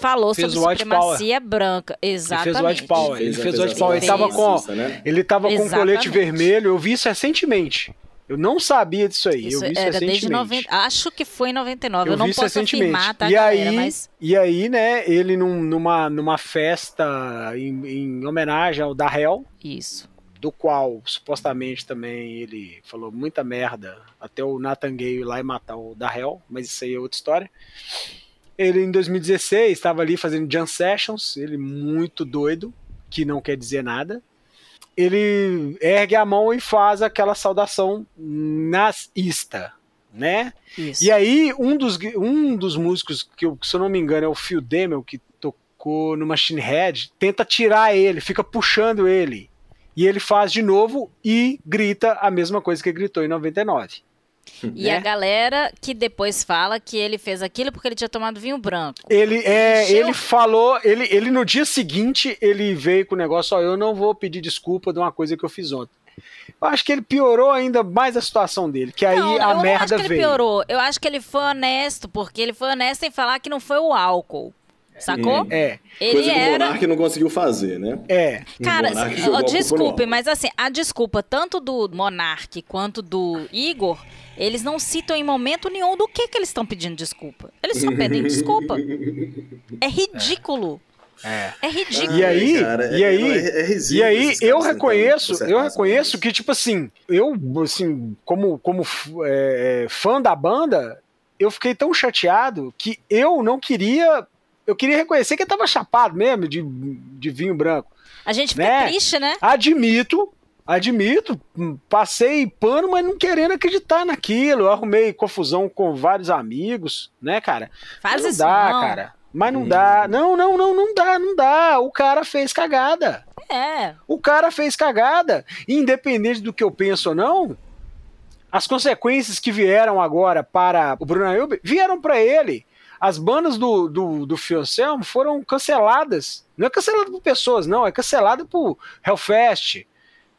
falou fez sobre supremacia Power. branca. Exatamente.
Ele fez o White Power. Ele fez o White Power. Ele estava com, ele tava com colete vermelho. Eu vi isso recentemente. Eu não sabia disso aí. Isso eu vi isso era desde 90.
Acho que foi em 99. Eu, eu não posso recentemente. afirmar, tá,
e galera, aí, mas... E aí, né, ele num, numa, numa festa em, em homenagem ao Darrell.
Isso.
Do qual, supostamente, também ele falou muita merda. Até o Nathan Gay ir lá e matar o Darrell. Mas isso aí é outra história. Ele, em 2016, estava ali fazendo jam sessions. Ele muito doido, que não quer dizer nada ele ergue a mão e faz aquela saudação nazista, né? Isso. E aí, um dos, um dos músicos, que eu, se eu não me engano é o Phil Demel, que tocou no Machine Head, tenta tirar ele, fica puxando ele. E ele faz de novo e grita a mesma coisa que gritou em 99.
E né? a galera que depois fala que ele fez aquilo porque ele tinha tomado vinho branco.
Ele é, Encheu... ele falou, ele, ele no dia seguinte ele veio com o negócio, ó, eu não vou pedir desculpa de uma coisa que eu fiz ontem. Eu acho que ele piorou ainda mais a situação dele, que não, aí a merda veio. Eu acho que ele
veio. piorou. Eu acho que ele foi honesto, porque ele foi honesto em falar que não foi o álcool. Sacou?
É.
Ele Coisa que era... o Monark não conseguiu fazer, né?
É.
Cara, desculpe, mas assim, a desculpa tanto do Monark quanto do Igor, eles não citam em momento nenhum do que, que eles estão pedindo desculpa. Eles só pedem desculpa. É ridículo. É. é ridículo.
E aí, cara, e aí, é, é e aí eu reconheço, eu reconheço que tipo assim, eu assim, como como é, fã da banda, eu fiquei tão chateado que eu não queria eu queria reconhecer que ele tava chapado mesmo de, de vinho branco.
A gente fica né? triste, né?
Admito, admito, passei pano, mas não querendo acreditar naquilo. Eu arrumei confusão com vários amigos, né, cara?
Faz
não
isso
dá,
não.
cara. Mas não hum. dá. Não, não, não, não dá, não dá. O cara fez cagada.
É.
O cara fez cagada. Independente do que eu penso ou não, as consequências que vieram agora para o Bruno Ayub vieram para ele as bandas do, do, do Fiocelmo foram canceladas. Não é cancelado por pessoas, não, é cancelado por Hellfest,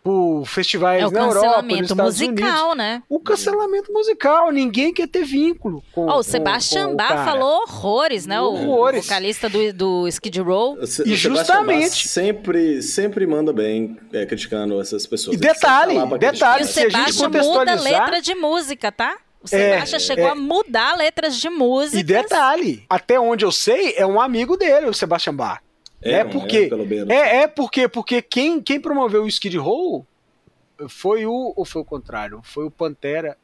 por festivais é
na
Europa, nos Estados
musical,
Unidos.
né?
O cancelamento musical, ninguém quer ter vínculo com
oh, o Sebastian Bach falou horrores, né? Horrores. O vocalista do, do Skid Row.
O, e justamente sempre sempre manda bem é, criticando essas pessoas.
E detalhe, detalhe, e o
Sebastian muda letra de música, tá? O Sebastião é, chegou é, a mudar letras de música.
E detalhe, até onde eu sei, é um amigo dele, o Sebastian Bach. É, é porque é, é, é, porque porque quem, quem promoveu o Skid Row foi o ou foi o contrário, foi o Pantera.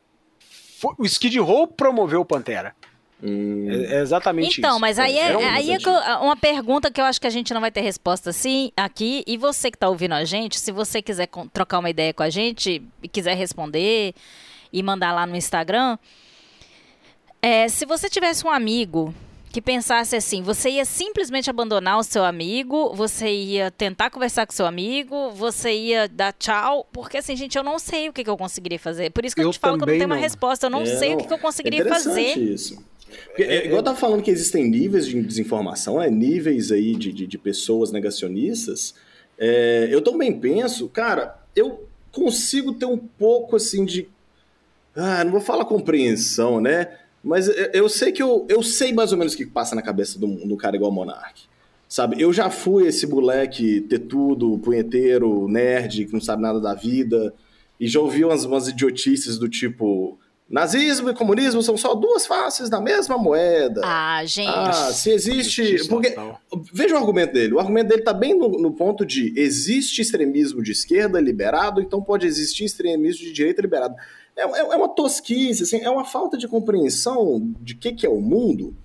Foi, o Skid Row promoveu o Pantera. Hum. É, é exatamente
então,
isso.
mas aí é, um aí é uma pergunta que eu acho que a gente não vai ter resposta assim aqui. E você que está ouvindo a gente, se você quiser trocar uma ideia com a gente e quiser responder, e mandar lá no Instagram. É, se você tivesse um amigo que pensasse assim, você ia simplesmente abandonar o seu amigo, você ia tentar conversar com o seu amigo, você ia dar tchau, porque assim, gente, eu não sei o que, que eu conseguiria fazer. Por isso que eu, eu te falo que eu não tenho uma resposta, eu não é, sei não, o que, que eu conseguiria é fazer.
isso. Porque, é, igual eu tava falando que existem níveis de desinformação, né? níveis aí de, de, de pessoas negacionistas, é, eu também penso, cara, eu consigo ter um pouco assim de ah, não vou falar compreensão, né? Mas eu sei que eu, eu sei mais ou menos o que passa na cabeça do, do cara igual Monark. Sabe, eu já fui esse moleque tetudo, punheteiro, nerd, que não sabe nada da vida, e já ouvi umas, umas idiotices do tipo: Nazismo e comunismo são só duas faces da mesma moeda.
Ah, gente.
Ah, se existe. Porque, veja o argumento dele. O argumento dele está bem no, no, ponto de existe extremismo de esquerda liberado, então pode existir extremismo de direita liberado. É, é, é uma tosquice, assim, é uma falta de compreensão de que, que é o mundo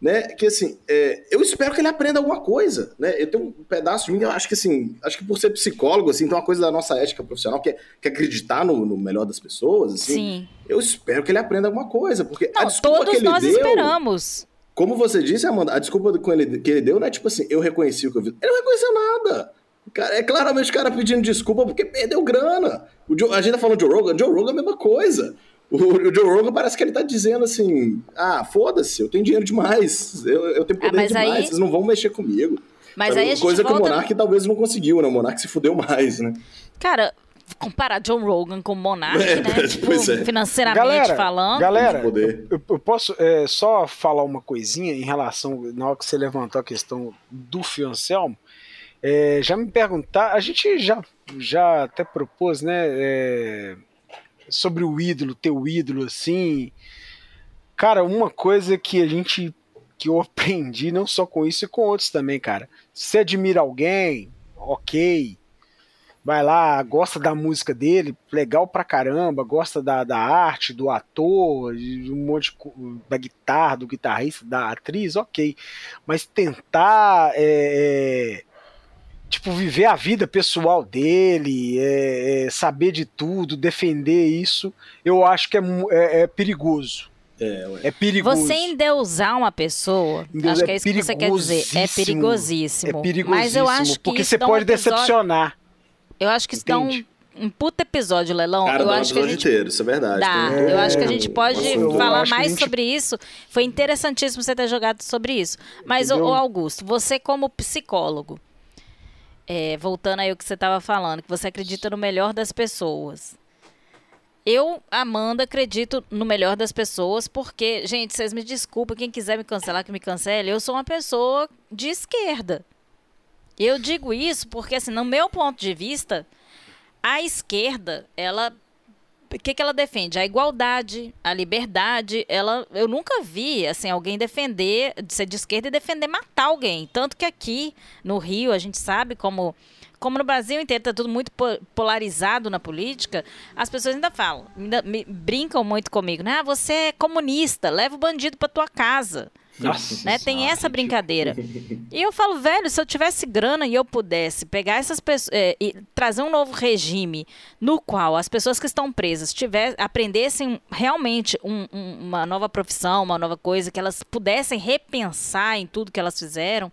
né? Que assim, é, eu espero que ele aprenda alguma coisa, né? Eu tenho um pedaço de mim, eu acho que assim, acho que por ser psicólogo, assim, tem uma coisa da nossa ética profissional que é, que é acreditar no, no, melhor das pessoas, assim. Sim. Eu espero que ele aprenda alguma coisa, porque
não, a desculpa todos que ele nós deu, esperamos.
Como você disse, Amanda, a desculpa que ele, que ele deu não é tipo assim, eu reconheci o que eu vi. Ele não reconheceu nada. Cara, é claramente o cara pedindo desculpa porque perdeu grana. O Joe, a gente tá falando de Joe Rogan, Joe Rogan é a mesma coisa. O, o Joe Rogan parece que ele tá dizendo assim: ah, foda-se, eu tenho dinheiro demais, eu, eu tenho ah, poder ah, demais, aí... vocês não vão mexer comigo.
Mas aí a gente
Coisa
volta...
que o Monark talvez não conseguiu, né? O Monark se fudeu mais, né?
Cara, comparar John Rogan com o Monark, é, né? Tipo, é. financeiramente
galera,
falando.
Galera, eu, eu, posso é, só falar uma coisinha em relação, na hora que você levantou a questão do Fioncelmo, é, já me perguntar, a gente já, já até propôs, né? É, sobre o ídolo, teu ídolo, assim. Cara, uma coisa que a gente. que eu aprendi, não só com isso e com outros também, cara. Se admira alguém, ok. Vai lá, gosta da música dele, legal pra caramba, gosta da, da arte, do ator, um monte de, da guitarra, do guitarrista, da atriz, ok. Mas tentar é, é tipo, viver a vida pessoal dele, é, é, saber de tudo, defender isso, eu acho que é, é, é perigoso. É, é, perigoso.
Você endeusar uma pessoa, Endeus acho que é isso que você quer dizer. É perigosíssimo.
É perigosíssimo. Mas eu acho que porque você pode um episódio... decepcionar.
Eu acho que isso dá um, um puta episódio, Lelão.
Cara,
eu
acho
que
a gente inteiro, isso é verdade.
Dá. É, eu acho que a gente pode falar mais gente... sobre isso. Foi interessantíssimo você ter jogado sobre isso. Mas, o Augusto, você como psicólogo, é, voltando aí o que você estava falando, que você acredita no melhor das pessoas. Eu, Amanda, acredito no melhor das pessoas, porque, gente, vocês me desculpem, quem quiser me cancelar, que me cancele, eu sou uma pessoa de esquerda. Eu digo isso porque, assim, no meu ponto de vista, a esquerda, ela o que, que ela defende? A igualdade, a liberdade. Ela, eu nunca vi assim alguém defender, de ser de esquerda e defender matar alguém. Tanto que aqui no Rio a gente sabe como como no Brasil inteiro está tudo muito polarizado na política, as pessoas ainda falam, ainda me, brincam muito comigo, né? Ah, você é comunista, leva o bandido para tua casa. Nossa, né? Tem essa brincadeira. E eu falo, velho, se eu tivesse grana e eu pudesse pegar essas pessoas é, e trazer um novo regime no qual as pessoas que estão presas tiver, aprendessem realmente um, um, uma nova profissão, uma nova coisa, que elas pudessem repensar em tudo que elas fizeram.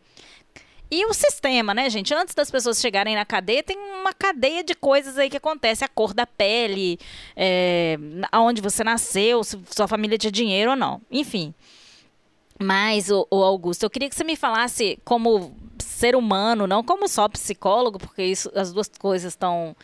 E o sistema, né, gente? Antes das pessoas chegarem na cadeia, tem uma cadeia de coisas aí que acontece. A cor da pele, é, aonde você nasceu, se sua família tinha dinheiro ou não. Enfim. Mas, o, o, Augusto, eu queria que você me falasse como ser humano, não como só psicólogo, porque isso, as duas coisas estão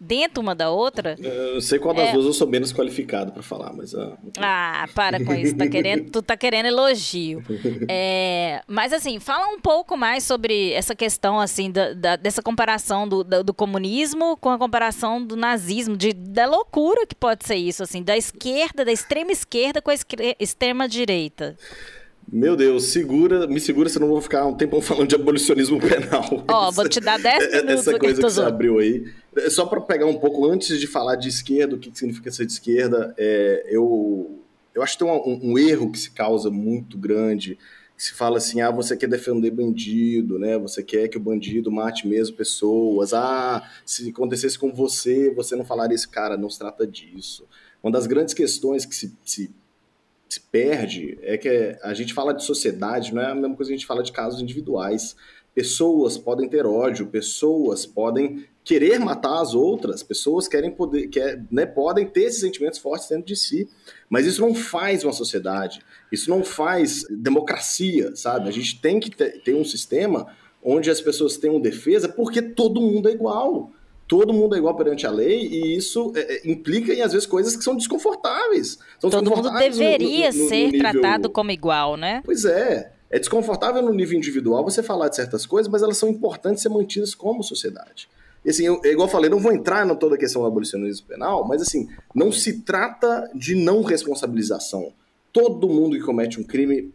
dentro uma da outra.
Eu sei qual das é... duas eu sou menos qualificado para falar, mas. Uh...
Ah, para com isso. Tá querendo, tu tá querendo elogio. É, mas assim, fala um pouco mais sobre essa questão assim da, da dessa comparação do, do, do, comunismo com a comparação do nazismo, de, da loucura que pode ser isso, assim, da esquerda, da extrema esquerda com a extrema direita.
Meu Deus, segura, me segura, senão eu vou ficar um tempão falando de abolicionismo penal.
Ó, oh, vou te dar 10 minutos.
Essa coisa que você abriu aí. É, só para pegar um pouco, antes de falar de esquerda, o que significa ser de esquerda, é, eu, eu acho que tem um, um, erro que se causa muito grande, que se fala assim, ah, você quer defender bandido, né? Você quer que o bandido mate mesmo pessoas. Ah, se acontecesse com você, você não falaria isso. Cara, não se trata disso. Uma das grandes questões que se, se se perde é que a gente fala de sociedade, não é a mesma coisa que a gente fala de casos individuais. Pessoas podem ter ódio, pessoas podem querer matar as outras, pessoas querem poder, quer, né, podem ter esses sentimentos fortes dentro de si, mas isso não faz uma sociedade, isso não faz democracia, sabe? A gente tem que ter, ter um sistema onde as pessoas tenham defesa porque todo mundo é igual todo mundo é igual perante a lei e isso é, é, implica em, às vezes, coisas que são desconfortáveis. São
todo mundo deveria no, no, no, ser nível... tratado como igual, né?
Pois é. É desconfortável no nível individual você falar de certas coisas, mas elas são importantes ser mantidas como sociedade. assim, eu, é igual eu falei, não vou entrar na toda a questão do abolicionismo penal, mas assim, não se trata de não responsabilização. Todo mundo que comete um crime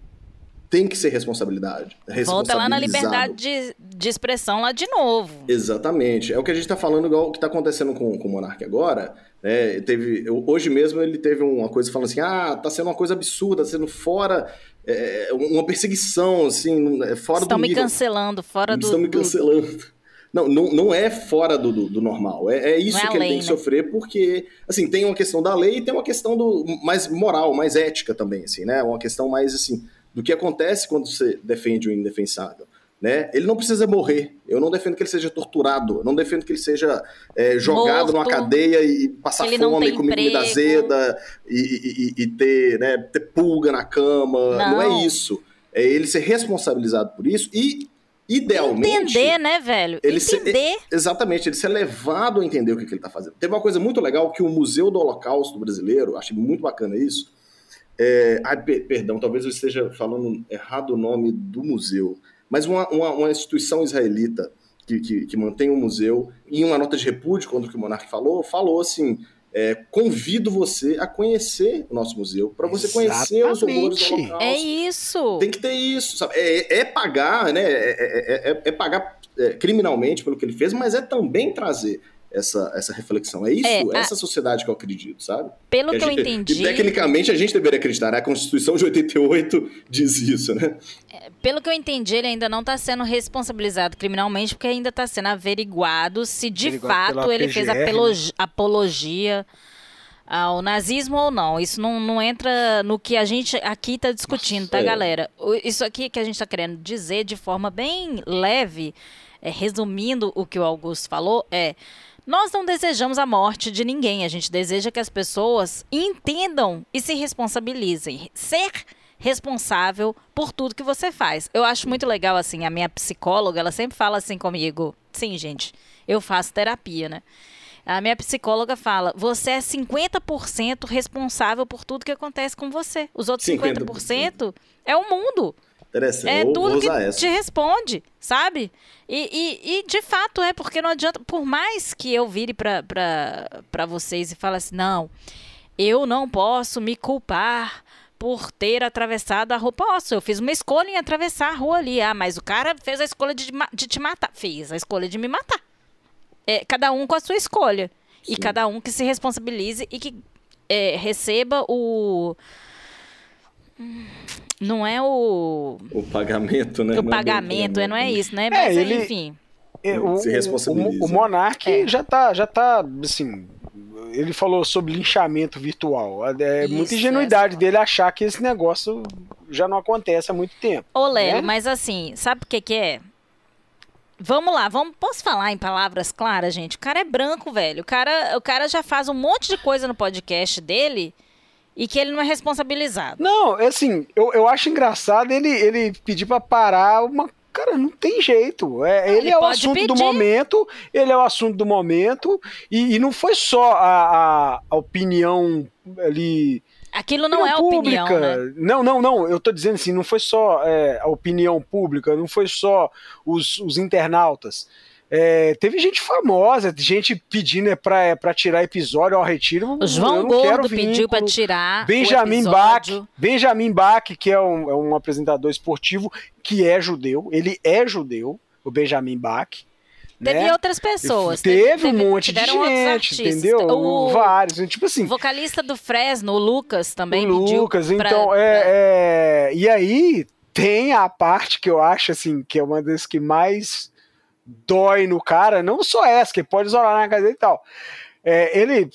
tem que ser responsabilidade.
Volta lá na liberdade de, de, expressão lá de novo.
Exatamente. É o que a gente está falando, igual o que está acontecendo com, com o Monark agora. É, teve, hoje mesmo ele teve uma coisa falando assim: ah, tá sendo uma coisa absurda, tá sendo fora. É, uma perseguição, assim, é fora
Estão
do. Estão
me cancelando, fora do.
Estão me cancelando. Não, não, não é fora do, do, do normal. É, é isso é que lei, ele tem que né? sofrer, porque, assim, tem uma questão da lei e tem uma questão do mais moral, mais ética também, assim, né? Uma questão mais, assim, do que acontece quando você defende o indefensável. Né? Ele não precisa morrer. Eu não defendo que ele seja torturado. Eu não defendo que ele seja é, jogado Morto, numa cadeia e passar fome, comer comida azeda e, e, e, ter, né, ter pulga na cama. Não. não é isso. É ele ser responsabilizado por isso e idealmente.
Entender, né, velho?
Ele
entender.
Ser, exatamente, ele ser levado a entender o que, que ele está fazendo. Teve uma coisa muito legal que o Museu do Holocausto Brasileiro, achei muito bacana isso, é, ai, perdão, talvez eu esteja falando errado o nome do museu, mas uma, uma, uma instituição israelita que, que, que, mantém o um museu, em uma nota de repúdio contra o que o Monarque falou, falou assim: é, convido você a conhecer o nosso museu, para você Exatamente. conhecer os horrores do Holocausto.
É isso.
Tem que ter isso, sabe? É, é pagar, né? É, é, é pagar criminalmente pelo que ele fez, mas é também trazer essa, essa reflexão. É isso, é, a... essa sociedade que eu acredito, sabe?
Pelo que,
que
eu
gente,
entendi.
Tecnicamente a gente deveria acreditar, né? A Constituição de 88 diz isso, né?
É, pelo que eu entendi, ele ainda não está sendo responsabilizado criminalmente, porque ainda está sendo averiguado se de averiguado fato ele PGR, fez apologia, né? apologia ao nazismo ou não. Isso não, não entra no que a gente aqui está discutindo, tá, Nossa, tá, é. galera? Isso aqui que a gente está querendo dizer de forma bem leve, é, resumindo o que o Augusto falou, é nós não desejamos a morte de ninguém, a gente deseja que as pessoas entendam e se responsabilizem. Ser responsável por tudo que você faz. Eu acho muito legal, assim, a minha psicóloga, ela sempre fala assim comigo. Sim, gente, eu faço terapia, né? A minha psicóloga fala: você é 50% responsável por tudo que acontece com você. Os outros 50%, 50% é o mundo.
Interessante.
É
vou,
tudo
vou
que
essa.
te responde, sabe? E, e, e, de fato é, porque não adianta, por mais que eu vire para vocês e fale assim, não, eu não posso me culpar por ter atravessado a rua. Posso, eu fiz uma escolha em atravessar a rua ali. Ah, mas o cara fez a escolha de, de te matar. Fez a escolha de me matar. É, cada um com a sua escolha. Sim. E cada um que se responsabilize e que é, receba o não é o.
O pagamento, né?
O não é pagamento, é, não é isso, né? É, Mas, ele, enfim.
É, o, se responsabiliza.
O, o Monark é. já tá, já tá, assim. Ele falou sobre linchamento virtual. É isso, muita ingenuidade dele achar que esse negócio já não acontece há muito tempo.
Ô, Léo, né? mas assim, sabe o que, que é? Vamos lá, vamos, posso falar em palavras claras, gente? O cara é branco, velho. O cara, o cara já faz um monte de coisa no podcast dele e que ele não é responsabilizado.
Não, é assim, eu, eu acho engraçado ele, ele pedir para parar uma. Cara, não tem jeito. É, ele, ele é o assunto pedir. do momento, ele é o assunto do momento, e, e não foi só a, a, a opinião ali.
Aquilo não é pública. opinião, né?
Não, não, não. Eu tô dizendo assim, não foi só é, a opinião pública, não foi só os, os internautas. É, teve gente famosa, gente pedindo é pra, é, pra tirar episódio ao retiro.
João Gordo pediu pra tirar.
Benjamin Bach, Benjamin Bach, que é um, é um apresentador esportivo, que é judeu. Ele é judeu, o Benjamin Bach.
Teve né? outras pessoas.
Teve, teve um monte de gente, entendeu?
O,
Vários. Tipo assim.
O vocalista do Fresno, o Lucas, também
o. Lucas, pra, então, é, pra... é. E aí tem a parte que eu acho assim, que é uma das que mais dói no cara, não só essa, que pode isolar na casa dele e tal. É, ele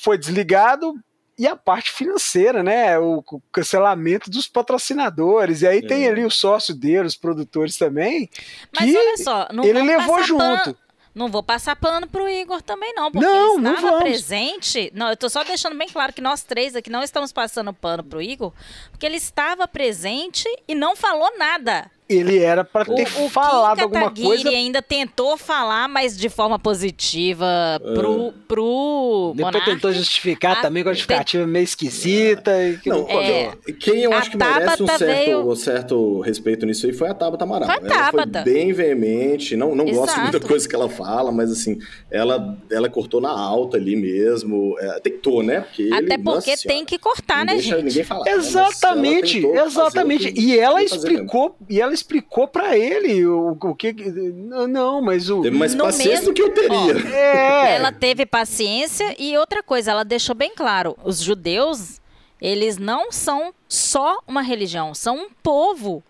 foi desligado e a parte financeira, né? O, cancelamento dos patrocinadores. E aí é. tem ali o sócio dele, os produtores também. Mas olha só, ele levou junto.
Não vou passar pano pro Igor também, não, porque não, ele estava não presente. Não, eu tô só deixando bem claro que nós três aqui não estamos passando pano pro Igor, porque ele estava presente e não falou nada.
Ele era para ter
o, o
falado alguma coisa.
ainda tentou falar, mas de forma positiva pro, pro
Depois
monarca.
tentou justificar
A-
também com a justificativa meio esquisita. E que
Não,
É.
quem eu acho que merece um certo,
veio-
um certo respeito nisso aí foi a Tabata Amaral.
Foi a
Ela
Tabata.
foi bem veemente, não, não gosto
Exato.
muito da coisa que ela fala, mas assim, ela, ela cortou na alta ali mesmo. É, tentou, né? Porque ele,
Até
nossa
porque
senhora,
tem que cortar,
não
né,
deixa
gente?
ninguém falar. né?
Exatamente,
ela fazer
exatamente. E ela explicou, e ela explicou para ele o, o que. Não, mas o.
Teve mais
No
paciência
mesmo-
do que eu teria.
É.
Ela teve paciência e outra coisa, ela deixou bem claro: os judeus, eles não são só uma religião, são um povo,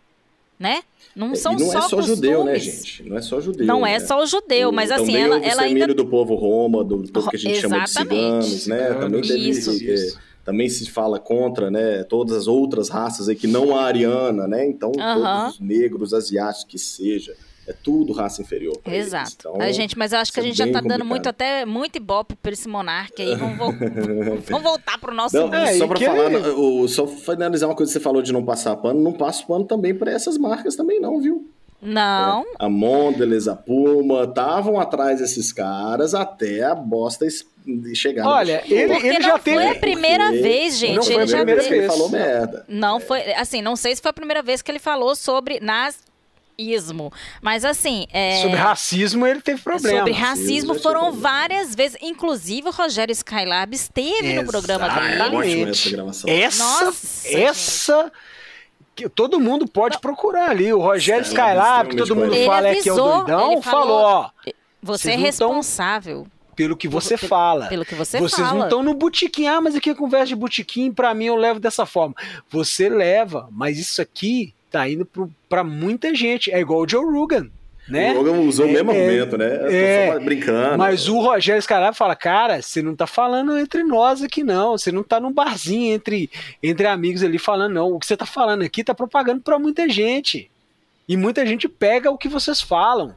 né? Não são
e não
só
é só judeu, né,
costumes.
gente? Não é só judeu.
Não
né?
é só o judeu, mas assim,
também
ela,
o
ela ainda.
do povo Roma, do povo que a gente chama de
Exatamente.
ciganos, né? Também teve
Isso.
é, também se fala contra, né, todas as outras raças aí que não a ariana, né? Então, todos os negros, asiáticos que seja, é tudo raça inferior.
Exato.
Então,
Ai, gente, mas eu acho que a
é
gente já
bem
tá dando muito, até muito ibope pra esse monarca aí. Vamos, vol- vamos voltar pro nosso.
Não,
É,
só
que
falar,
ele-
o, só finalizar uma coisa que você falou de não passar pano, não passo pano também pra essas marcas também não, viu?
Não,
A Mondelez, a Puma, estavam atrás desses caras até a bosta chegar. no
Olha, ele-
porque
ele
não
já
foi
teve-
a primeira
Porque-
vez, gente.
Não foi
ele
a
já
primeira
vez
teve-
que ele
vez.
falou merda.
Não foi, assim, não sei se foi a primeira vez que ele falou sobre nazismo, mas assim, é,
Sobre racismo ele teve problema.
sobre
Racismo já
foram
tinha
várias vezes, inclusive o Rogério Skylab esteve no programa dele.
Exatamente.
Ótima essa gravação.
Essa,
Nossa,
essa que todo mundo pode procurar ali. O Rogério
Skylab
Skylab, que todo mundo fala é que é o
avisou,
doidão,
ele falou-
falou, ó,
Você é responsável
pelo que você
Pelo-
fala.
pelo que você
Vocês
fala.
não estão no botequim. Ah, mas aqui é conversa de botequim, pra mim eu levo dessa forma. Você leva, mas isso aqui tá indo pro, pra muita gente. É igual o Joe Rogan, né?
O Logan usou o
É,
mesmo
é,
argumento, né?
É,
só brincando.
Mas o Rogério Skylab fala, cara, você não tá falando entre nós aqui, não. Você não tá num barzinho entre, entre amigos ali falando, não. O que você tá falando aqui tá propagando pra muita gente. E muita gente pega o que vocês falam.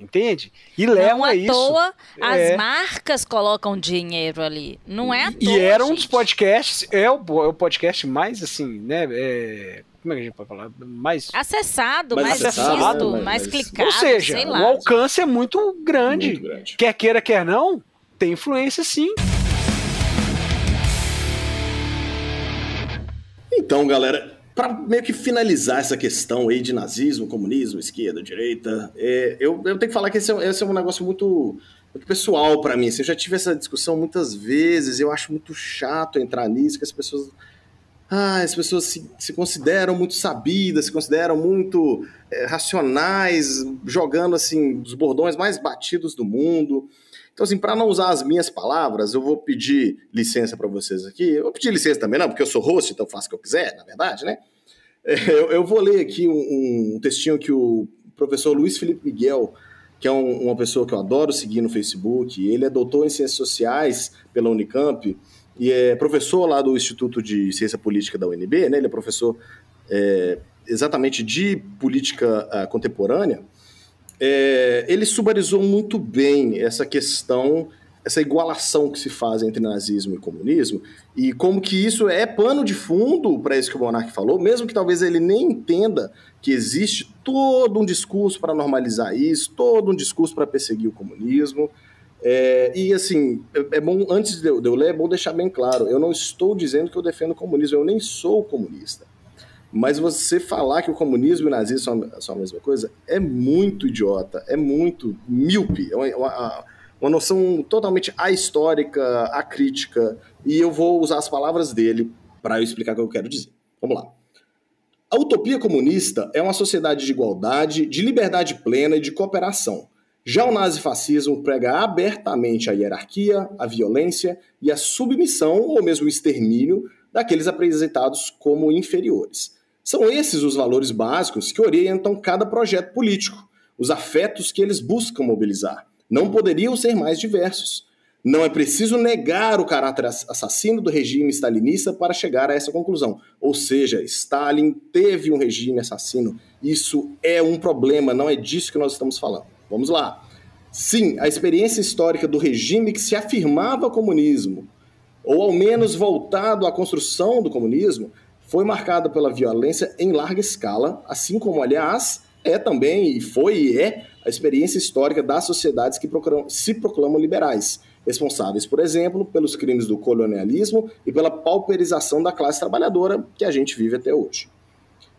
Entende? E leva
não à
isso.
toa,
É.
as marcas colocam dinheiro ali. Não é à toa.
E era um dos
gente.
podcasts, é o, é o podcast mais assim, né? é, como é que a gente pode falar? Mais.
acessado,
Mais
mais,
acessado,
visto,
né?
mais
Mas-
clicado,
Ou seja,
sei
o alcance é muito grande.
Muito grande.
Quer queira, quer não, tem influência sim.
Então, galera, para meio que finalizar essa questão aí de nazismo, comunismo, esquerda, direita, é, eu, eu tenho que falar que esse é, esse é um negócio muito, muito pessoal para mim. assim, eu já tive essa discussão muitas vezes, eu acho muito chato entrar nisso, que as pessoas. Ah, as pessoas se, se consideram muito sabidas, se consideram muito é, racionais, jogando assim os bordões mais batidos do mundo. Então, assim, para não usar as minhas palavras, eu vou pedir licença para vocês aqui. Eu vou pedir licença também, não, porque eu sou host, então faço o que eu quiser, na verdade, né? É, Eu, eu vou ler aqui um, um textinho que o professor Luiz Felipe Miguel, que é um- uma pessoa que eu adoro seguir no Facebook, ele é doutor em Ciências Sociais pela Unicamp e é professor lá do Instituto de Ciência Política da UNB, né? Ele é professor é, exatamente de política ah, contemporânea. É, ele subarizou muito bem essa questão, essa igualação que se faz entre nazismo e comunismo, e como que isso é pano de fundo para isso que o Monark falou, mesmo que talvez ele nem entenda que existe todo um discurso para normalizar isso, todo um discurso para perseguir o comunismo. É, e assim, é, é bom, antes de eu, ler, é bom deixar bem claro: eu não estou dizendo que eu defendo o comunismo, eu nem sou comunista. Mas você falar que o comunismo e o nazismo são, são a mesma coisa é muito idiota, é muito míope, é uma, uma, uma noção totalmente ahistórica, acrítica, e eu vou usar as palavras dele para eu explicar o que eu quero dizer. Vamos lá. A utopia comunista é uma sociedade de igualdade, de liberdade plena e de cooperação. Já o nazifascismo prega abertamente a hierarquia, a violência e a submissão ou mesmo o extermínio daqueles apresentados como inferiores. São esses os valores básicos que orientam cada projeto político, os afetos que eles buscam mobilizar. Não poderiam ser mais diversos. Não é preciso negar o caráter assassino do regime stalinista para chegar a essa conclusão. Ou seja, Stalin teve um regime assassino. Isso é um problema, não é disso que nós estamos falando. Vamos lá. Sim, a experiência histórica do regime que se afirmava comunismo, ou ao menos voltado à construção do comunismo, foi marcada pela violência em larga escala, assim como, aliás, é também, e foi e é, a experiência histórica das sociedades que procuram, se proclamam liberais, responsáveis, por exemplo, pelos crimes do colonialismo e pela pauperização da classe trabalhadora que a gente vive até hoje.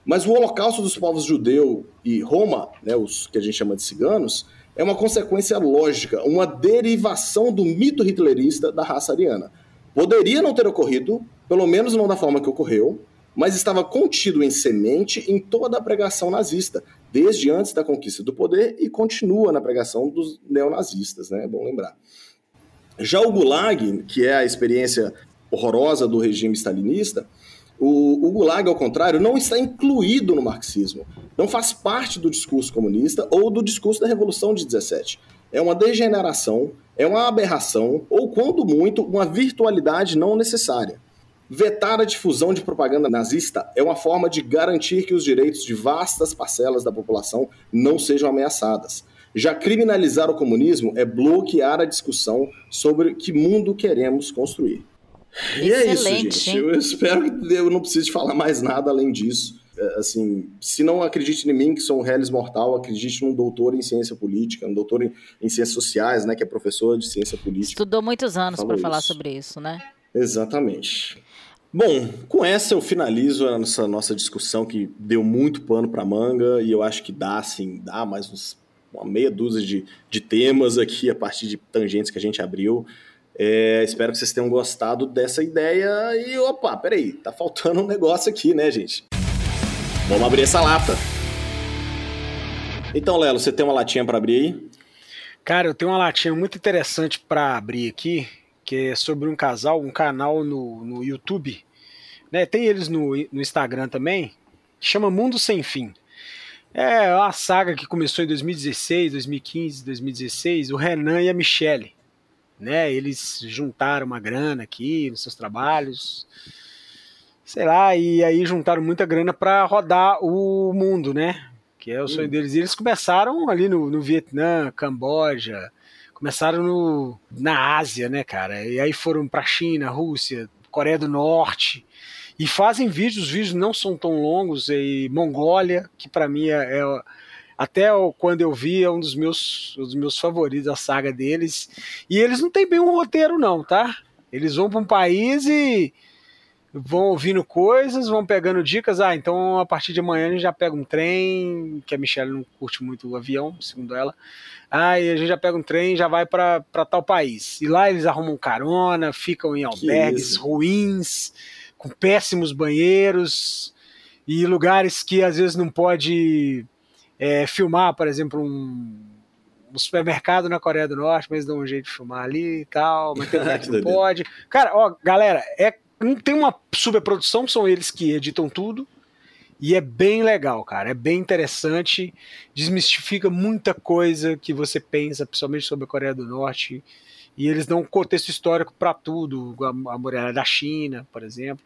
Mas o holocausto dos povos judeu e Roma, né, os que a gente chama de ciganos, é uma consequência lógica, uma derivação do mito hitlerista da raça ariana. Poderia não ter ocorrido, pelo menos não da forma que ocorreu, mas estava contido em semente em toda a pregação nazista, desde antes da conquista do poder e continua na pregação dos neonazistas, né? É bom lembrar. Já o Gulag, que é a experiência horrorosa do regime stalinista, o, o, Gulag, ao contrário, não está incluído no marxismo. Não faz parte do discurso comunista ou do discurso da Revolução de 17. É uma degeneração, é uma aberração, ou, quando muito, uma virtualidade não necessária. Vetar a difusão de propaganda nazista é uma forma de garantir que os direitos de vastas parcelas da população não sejam ameaçadas. Já criminalizar o comunismo é bloquear a discussão sobre que mundo queremos construir. E é isso, gente. Eu espero que eu não precise falar mais nada além disso. É, assim, se não acredite em mim, que sou um reles mortal, acredite num doutor em ciência política, um doutor em, em ciências sociais, né, que é professor de ciência política.
Estudou muitos anos para falar sobre isso, né?
Exatamente. Bom, com essa eu finalizo essa nossa discussão que deu muito pano para manga e eu acho que dá, assim, dá mais uns, uma meia dúzia de, de temas aqui a partir de tangentes que a gente abriu. É, espero que vocês tenham gostado dessa ideia e, opa, peraí, tá faltando um negócio aqui, né, gente? Vamos abrir essa lata. Então, Lelo, você tem uma latinha para abrir aí?
Cara, eu tenho uma latinha muito interessante para abrir aqui, que é sobre um casal, um canal no, no YouTube. Né? Tem eles no, no Instagram também, que chama Mundo Sem Fim. É uma saga que começou em 2016, 2015, 2016, o Renan e a Michelle. Né? Eles juntaram uma grana aqui nos seus trabalhos, sei lá, e aí juntaram muita grana para rodar o mundo, né? Que é o sonho hum. deles. E eles começaram ali no, no Vietnã, Camboja, começaram no, na Ásia, né, cara? E aí foram para China, Rússia, Coreia do Norte. E fazem vídeos, os vídeos não são tão longos, e Mongólia, que para mim é, é, até quando eu vi é um dos meus, um dos meus favoritos, a saga deles. E eles não têm bem um roteiro não, tá? Eles vão para um país e vão ouvindo coisas, vão pegando dicas. Ah, então a partir de amanhã a gente já pega um trem, que a Michelle não curte muito o avião, segundo ela. Ah, e a gente já pega um trem e já vai para tal país. E lá eles arrumam carona, ficam em albergues ruins, com péssimos banheiros e lugares que às vezes não pode é, filmar, por exemplo, um, um, supermercado na Coreia do Norte, mas dão um jeito de filmar ali e tal, mas tem lugar que não pode. Cara, ó, galera, é tem uma superprodução, são eles que editam tudo. E é bem legal, cara. É bem interessante. Desmistifica muita coisa que você pensa, principalmente sobre a Coreia do Norte. E eles dão um contexto histórico para tudo, a, a muralha da China, por exemplo.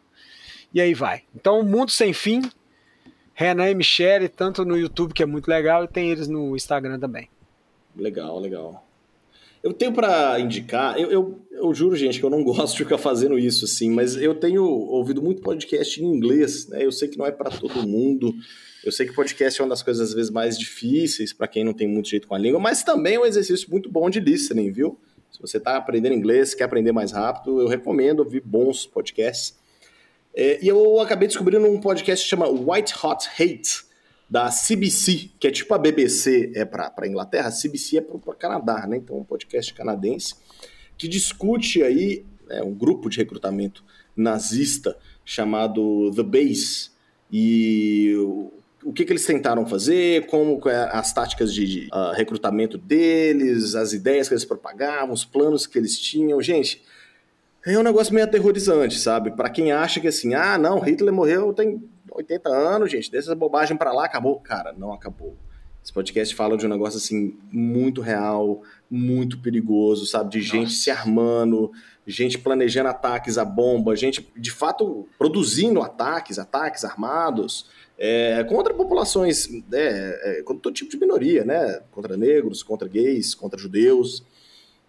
E aí vai. Então, Mundo Sem Fim, Renan e Michele, tanto no YouTube, que é muito legal, e tem eles no Instagram também.
Legal, legal. Eu tenho para indicar, eu, eu, eu, juro, gente, que eu não gosto de ficar fazendo isso, assim, mas eu tenho ouvido muito podcast em inglês, né? Eu sei que não é para todo mundo. Eu sei que podcast é uma das coisas, às vezes, mais difíceis para quem não tem muito jeito com a língua, mas também é um exercício muito bom de listening, viu? Se você está aprendendo inglês, quer aprender mais rápido, eu recomendo ouvir bons podcasts. É, e eu acabei descobrindo um podcast que chama White Hot Hate, da CBC, que é tipo a BBC é para a Inglaterra, a CBC é para o Canadá, né? Então, um podcast canadense que discute aí é, um grupo de recrutamento nazista chamado The Base e o, o que, que eles tentaram fazer, como é, as táticas de, de uh, recrutamento deles, as ideias que eles propagavam, os planos que eles tinham. Gente, é um negócio meio aterrorizante, sabe? Para quem acha que assim, ah, não, Hitler morreu tem 80 anos, gente, dessa bobagem para lá, acabou. Cara, não acabou. Esse podcast fala de um negócio assim muito real, muito perigoso, sabe? De gente Nossa. se armando, gente planejando ataques à bomba, gente de fato produzindo ataques, ataques armados é, contra populações, é, é, contra todo tipo de minoria, né? Contra negros, contra gays, contra judeus.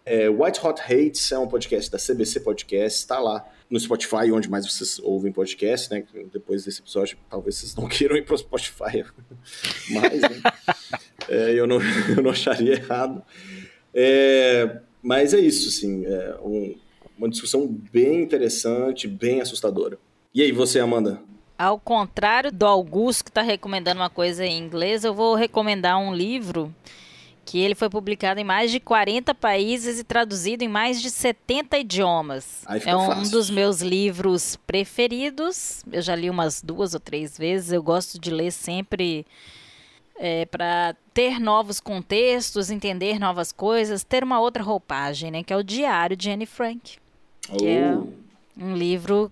É, White Hot Hates é um podcast da CBC Podcast, está lá no Spotify, onde mais vocês ouvem podcast, né? Depois desse episódio, talvez vocês não queiram ir para o Spotify mais, né? é, eu, não, eu não acharia errado. É, mas é isso, assim, é um, uma discussão bem interessante, bem assustadora. E aí, você, Amanda?
Ao contrário do Augusto, que está recomendando uma coisa em inglês, eu vou recomendar um livro que ele foi publicado em mais de 40 países e traduzido em mais de 70 idiomas. É um
fácil.
dos meus livros preferidos. Eu já li umas duas ou três vezes. Eu gosto de ler sempre é, para ter novos contextos, entender novas coisas, ter uma outra roupagem, né? Que é o Diário de Anne Frank, que é
Oh,
um livro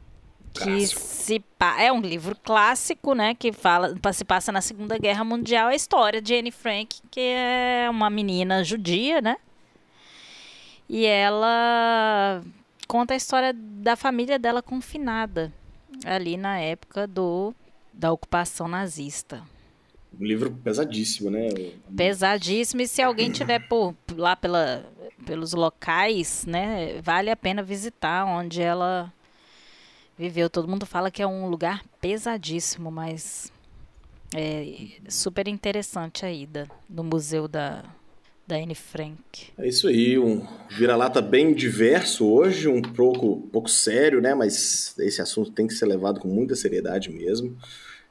que se é um livro clássico, né, que fala se passa na Segunda Guerra Mundial, a história de Anne Frank, que é uma menina judia, né? E ela conta a história da família dela confinada ali na época do da ocupação nazista.
um livro pesadíssimo, né?
Pesadíssimo. E se alguém tiver por lá pela, pelos locais, né, vale a pena visitar onde ela viveu. Todo mundo fala que é um lugar pesadíssimo, mas é super interessante a ida no museu da da Anne Frank.
É isso aí, um vira-lata bem diverso hoje, um pouco, pouco sério, né? Mas esse assunto tem que ser levado com muita seriedade mesmo.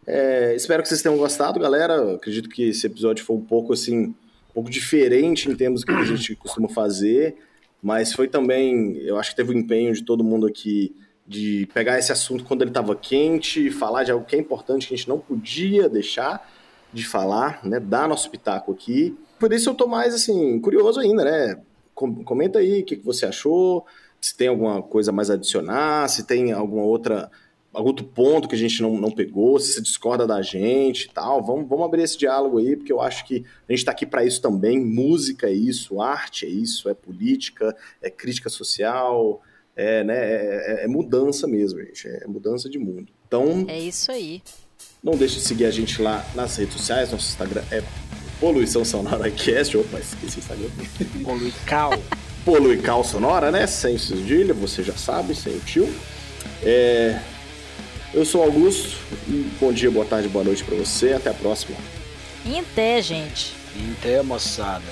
É, espero que vocês tenham gostado, galera. Acredito que esse episódio foi um pouco assim, um pouco diferente em termos do que a gente costuma fazer, mas foi também, eu acho que teve o empenho de todo mundo aqui de pegar esse assunto quando ele estava quente, falar de algo que é importante que a gente não podia deixar de falar, né? Dar nosso pitaco aqui. Por isso eu tô mais assim curioso ainda, né? Com- Comenta aí o que, que você achou, se tem alguma coisa mais a adicionar, se tem alguma outra algum outro ponto que a gente não, não pegou, se você discorda da gente e tal. Vamos, vamos abrir esse diálogo aí, porque eu acho que a gente está aqui para isso também. Música é isso, arte é isso, é política, é crítica social, é, né, é, é mudança mesmo, gente. É mudança de mundo. Então,
É isso aí.
não deixe de seguir a gente lá nas redes sociais. Nosso Instagram é Poluição Sonora Cast. Opa, esqueci o Instagram.
Polui cal.
Poluical Sonora, né? Sem cedilha, você já sabe, sem o tio. É, Eu sou o Augusto. Bom dia, boa tarde, boa noite pra você. Até a próxima.
Até, gente.
Até, moçada.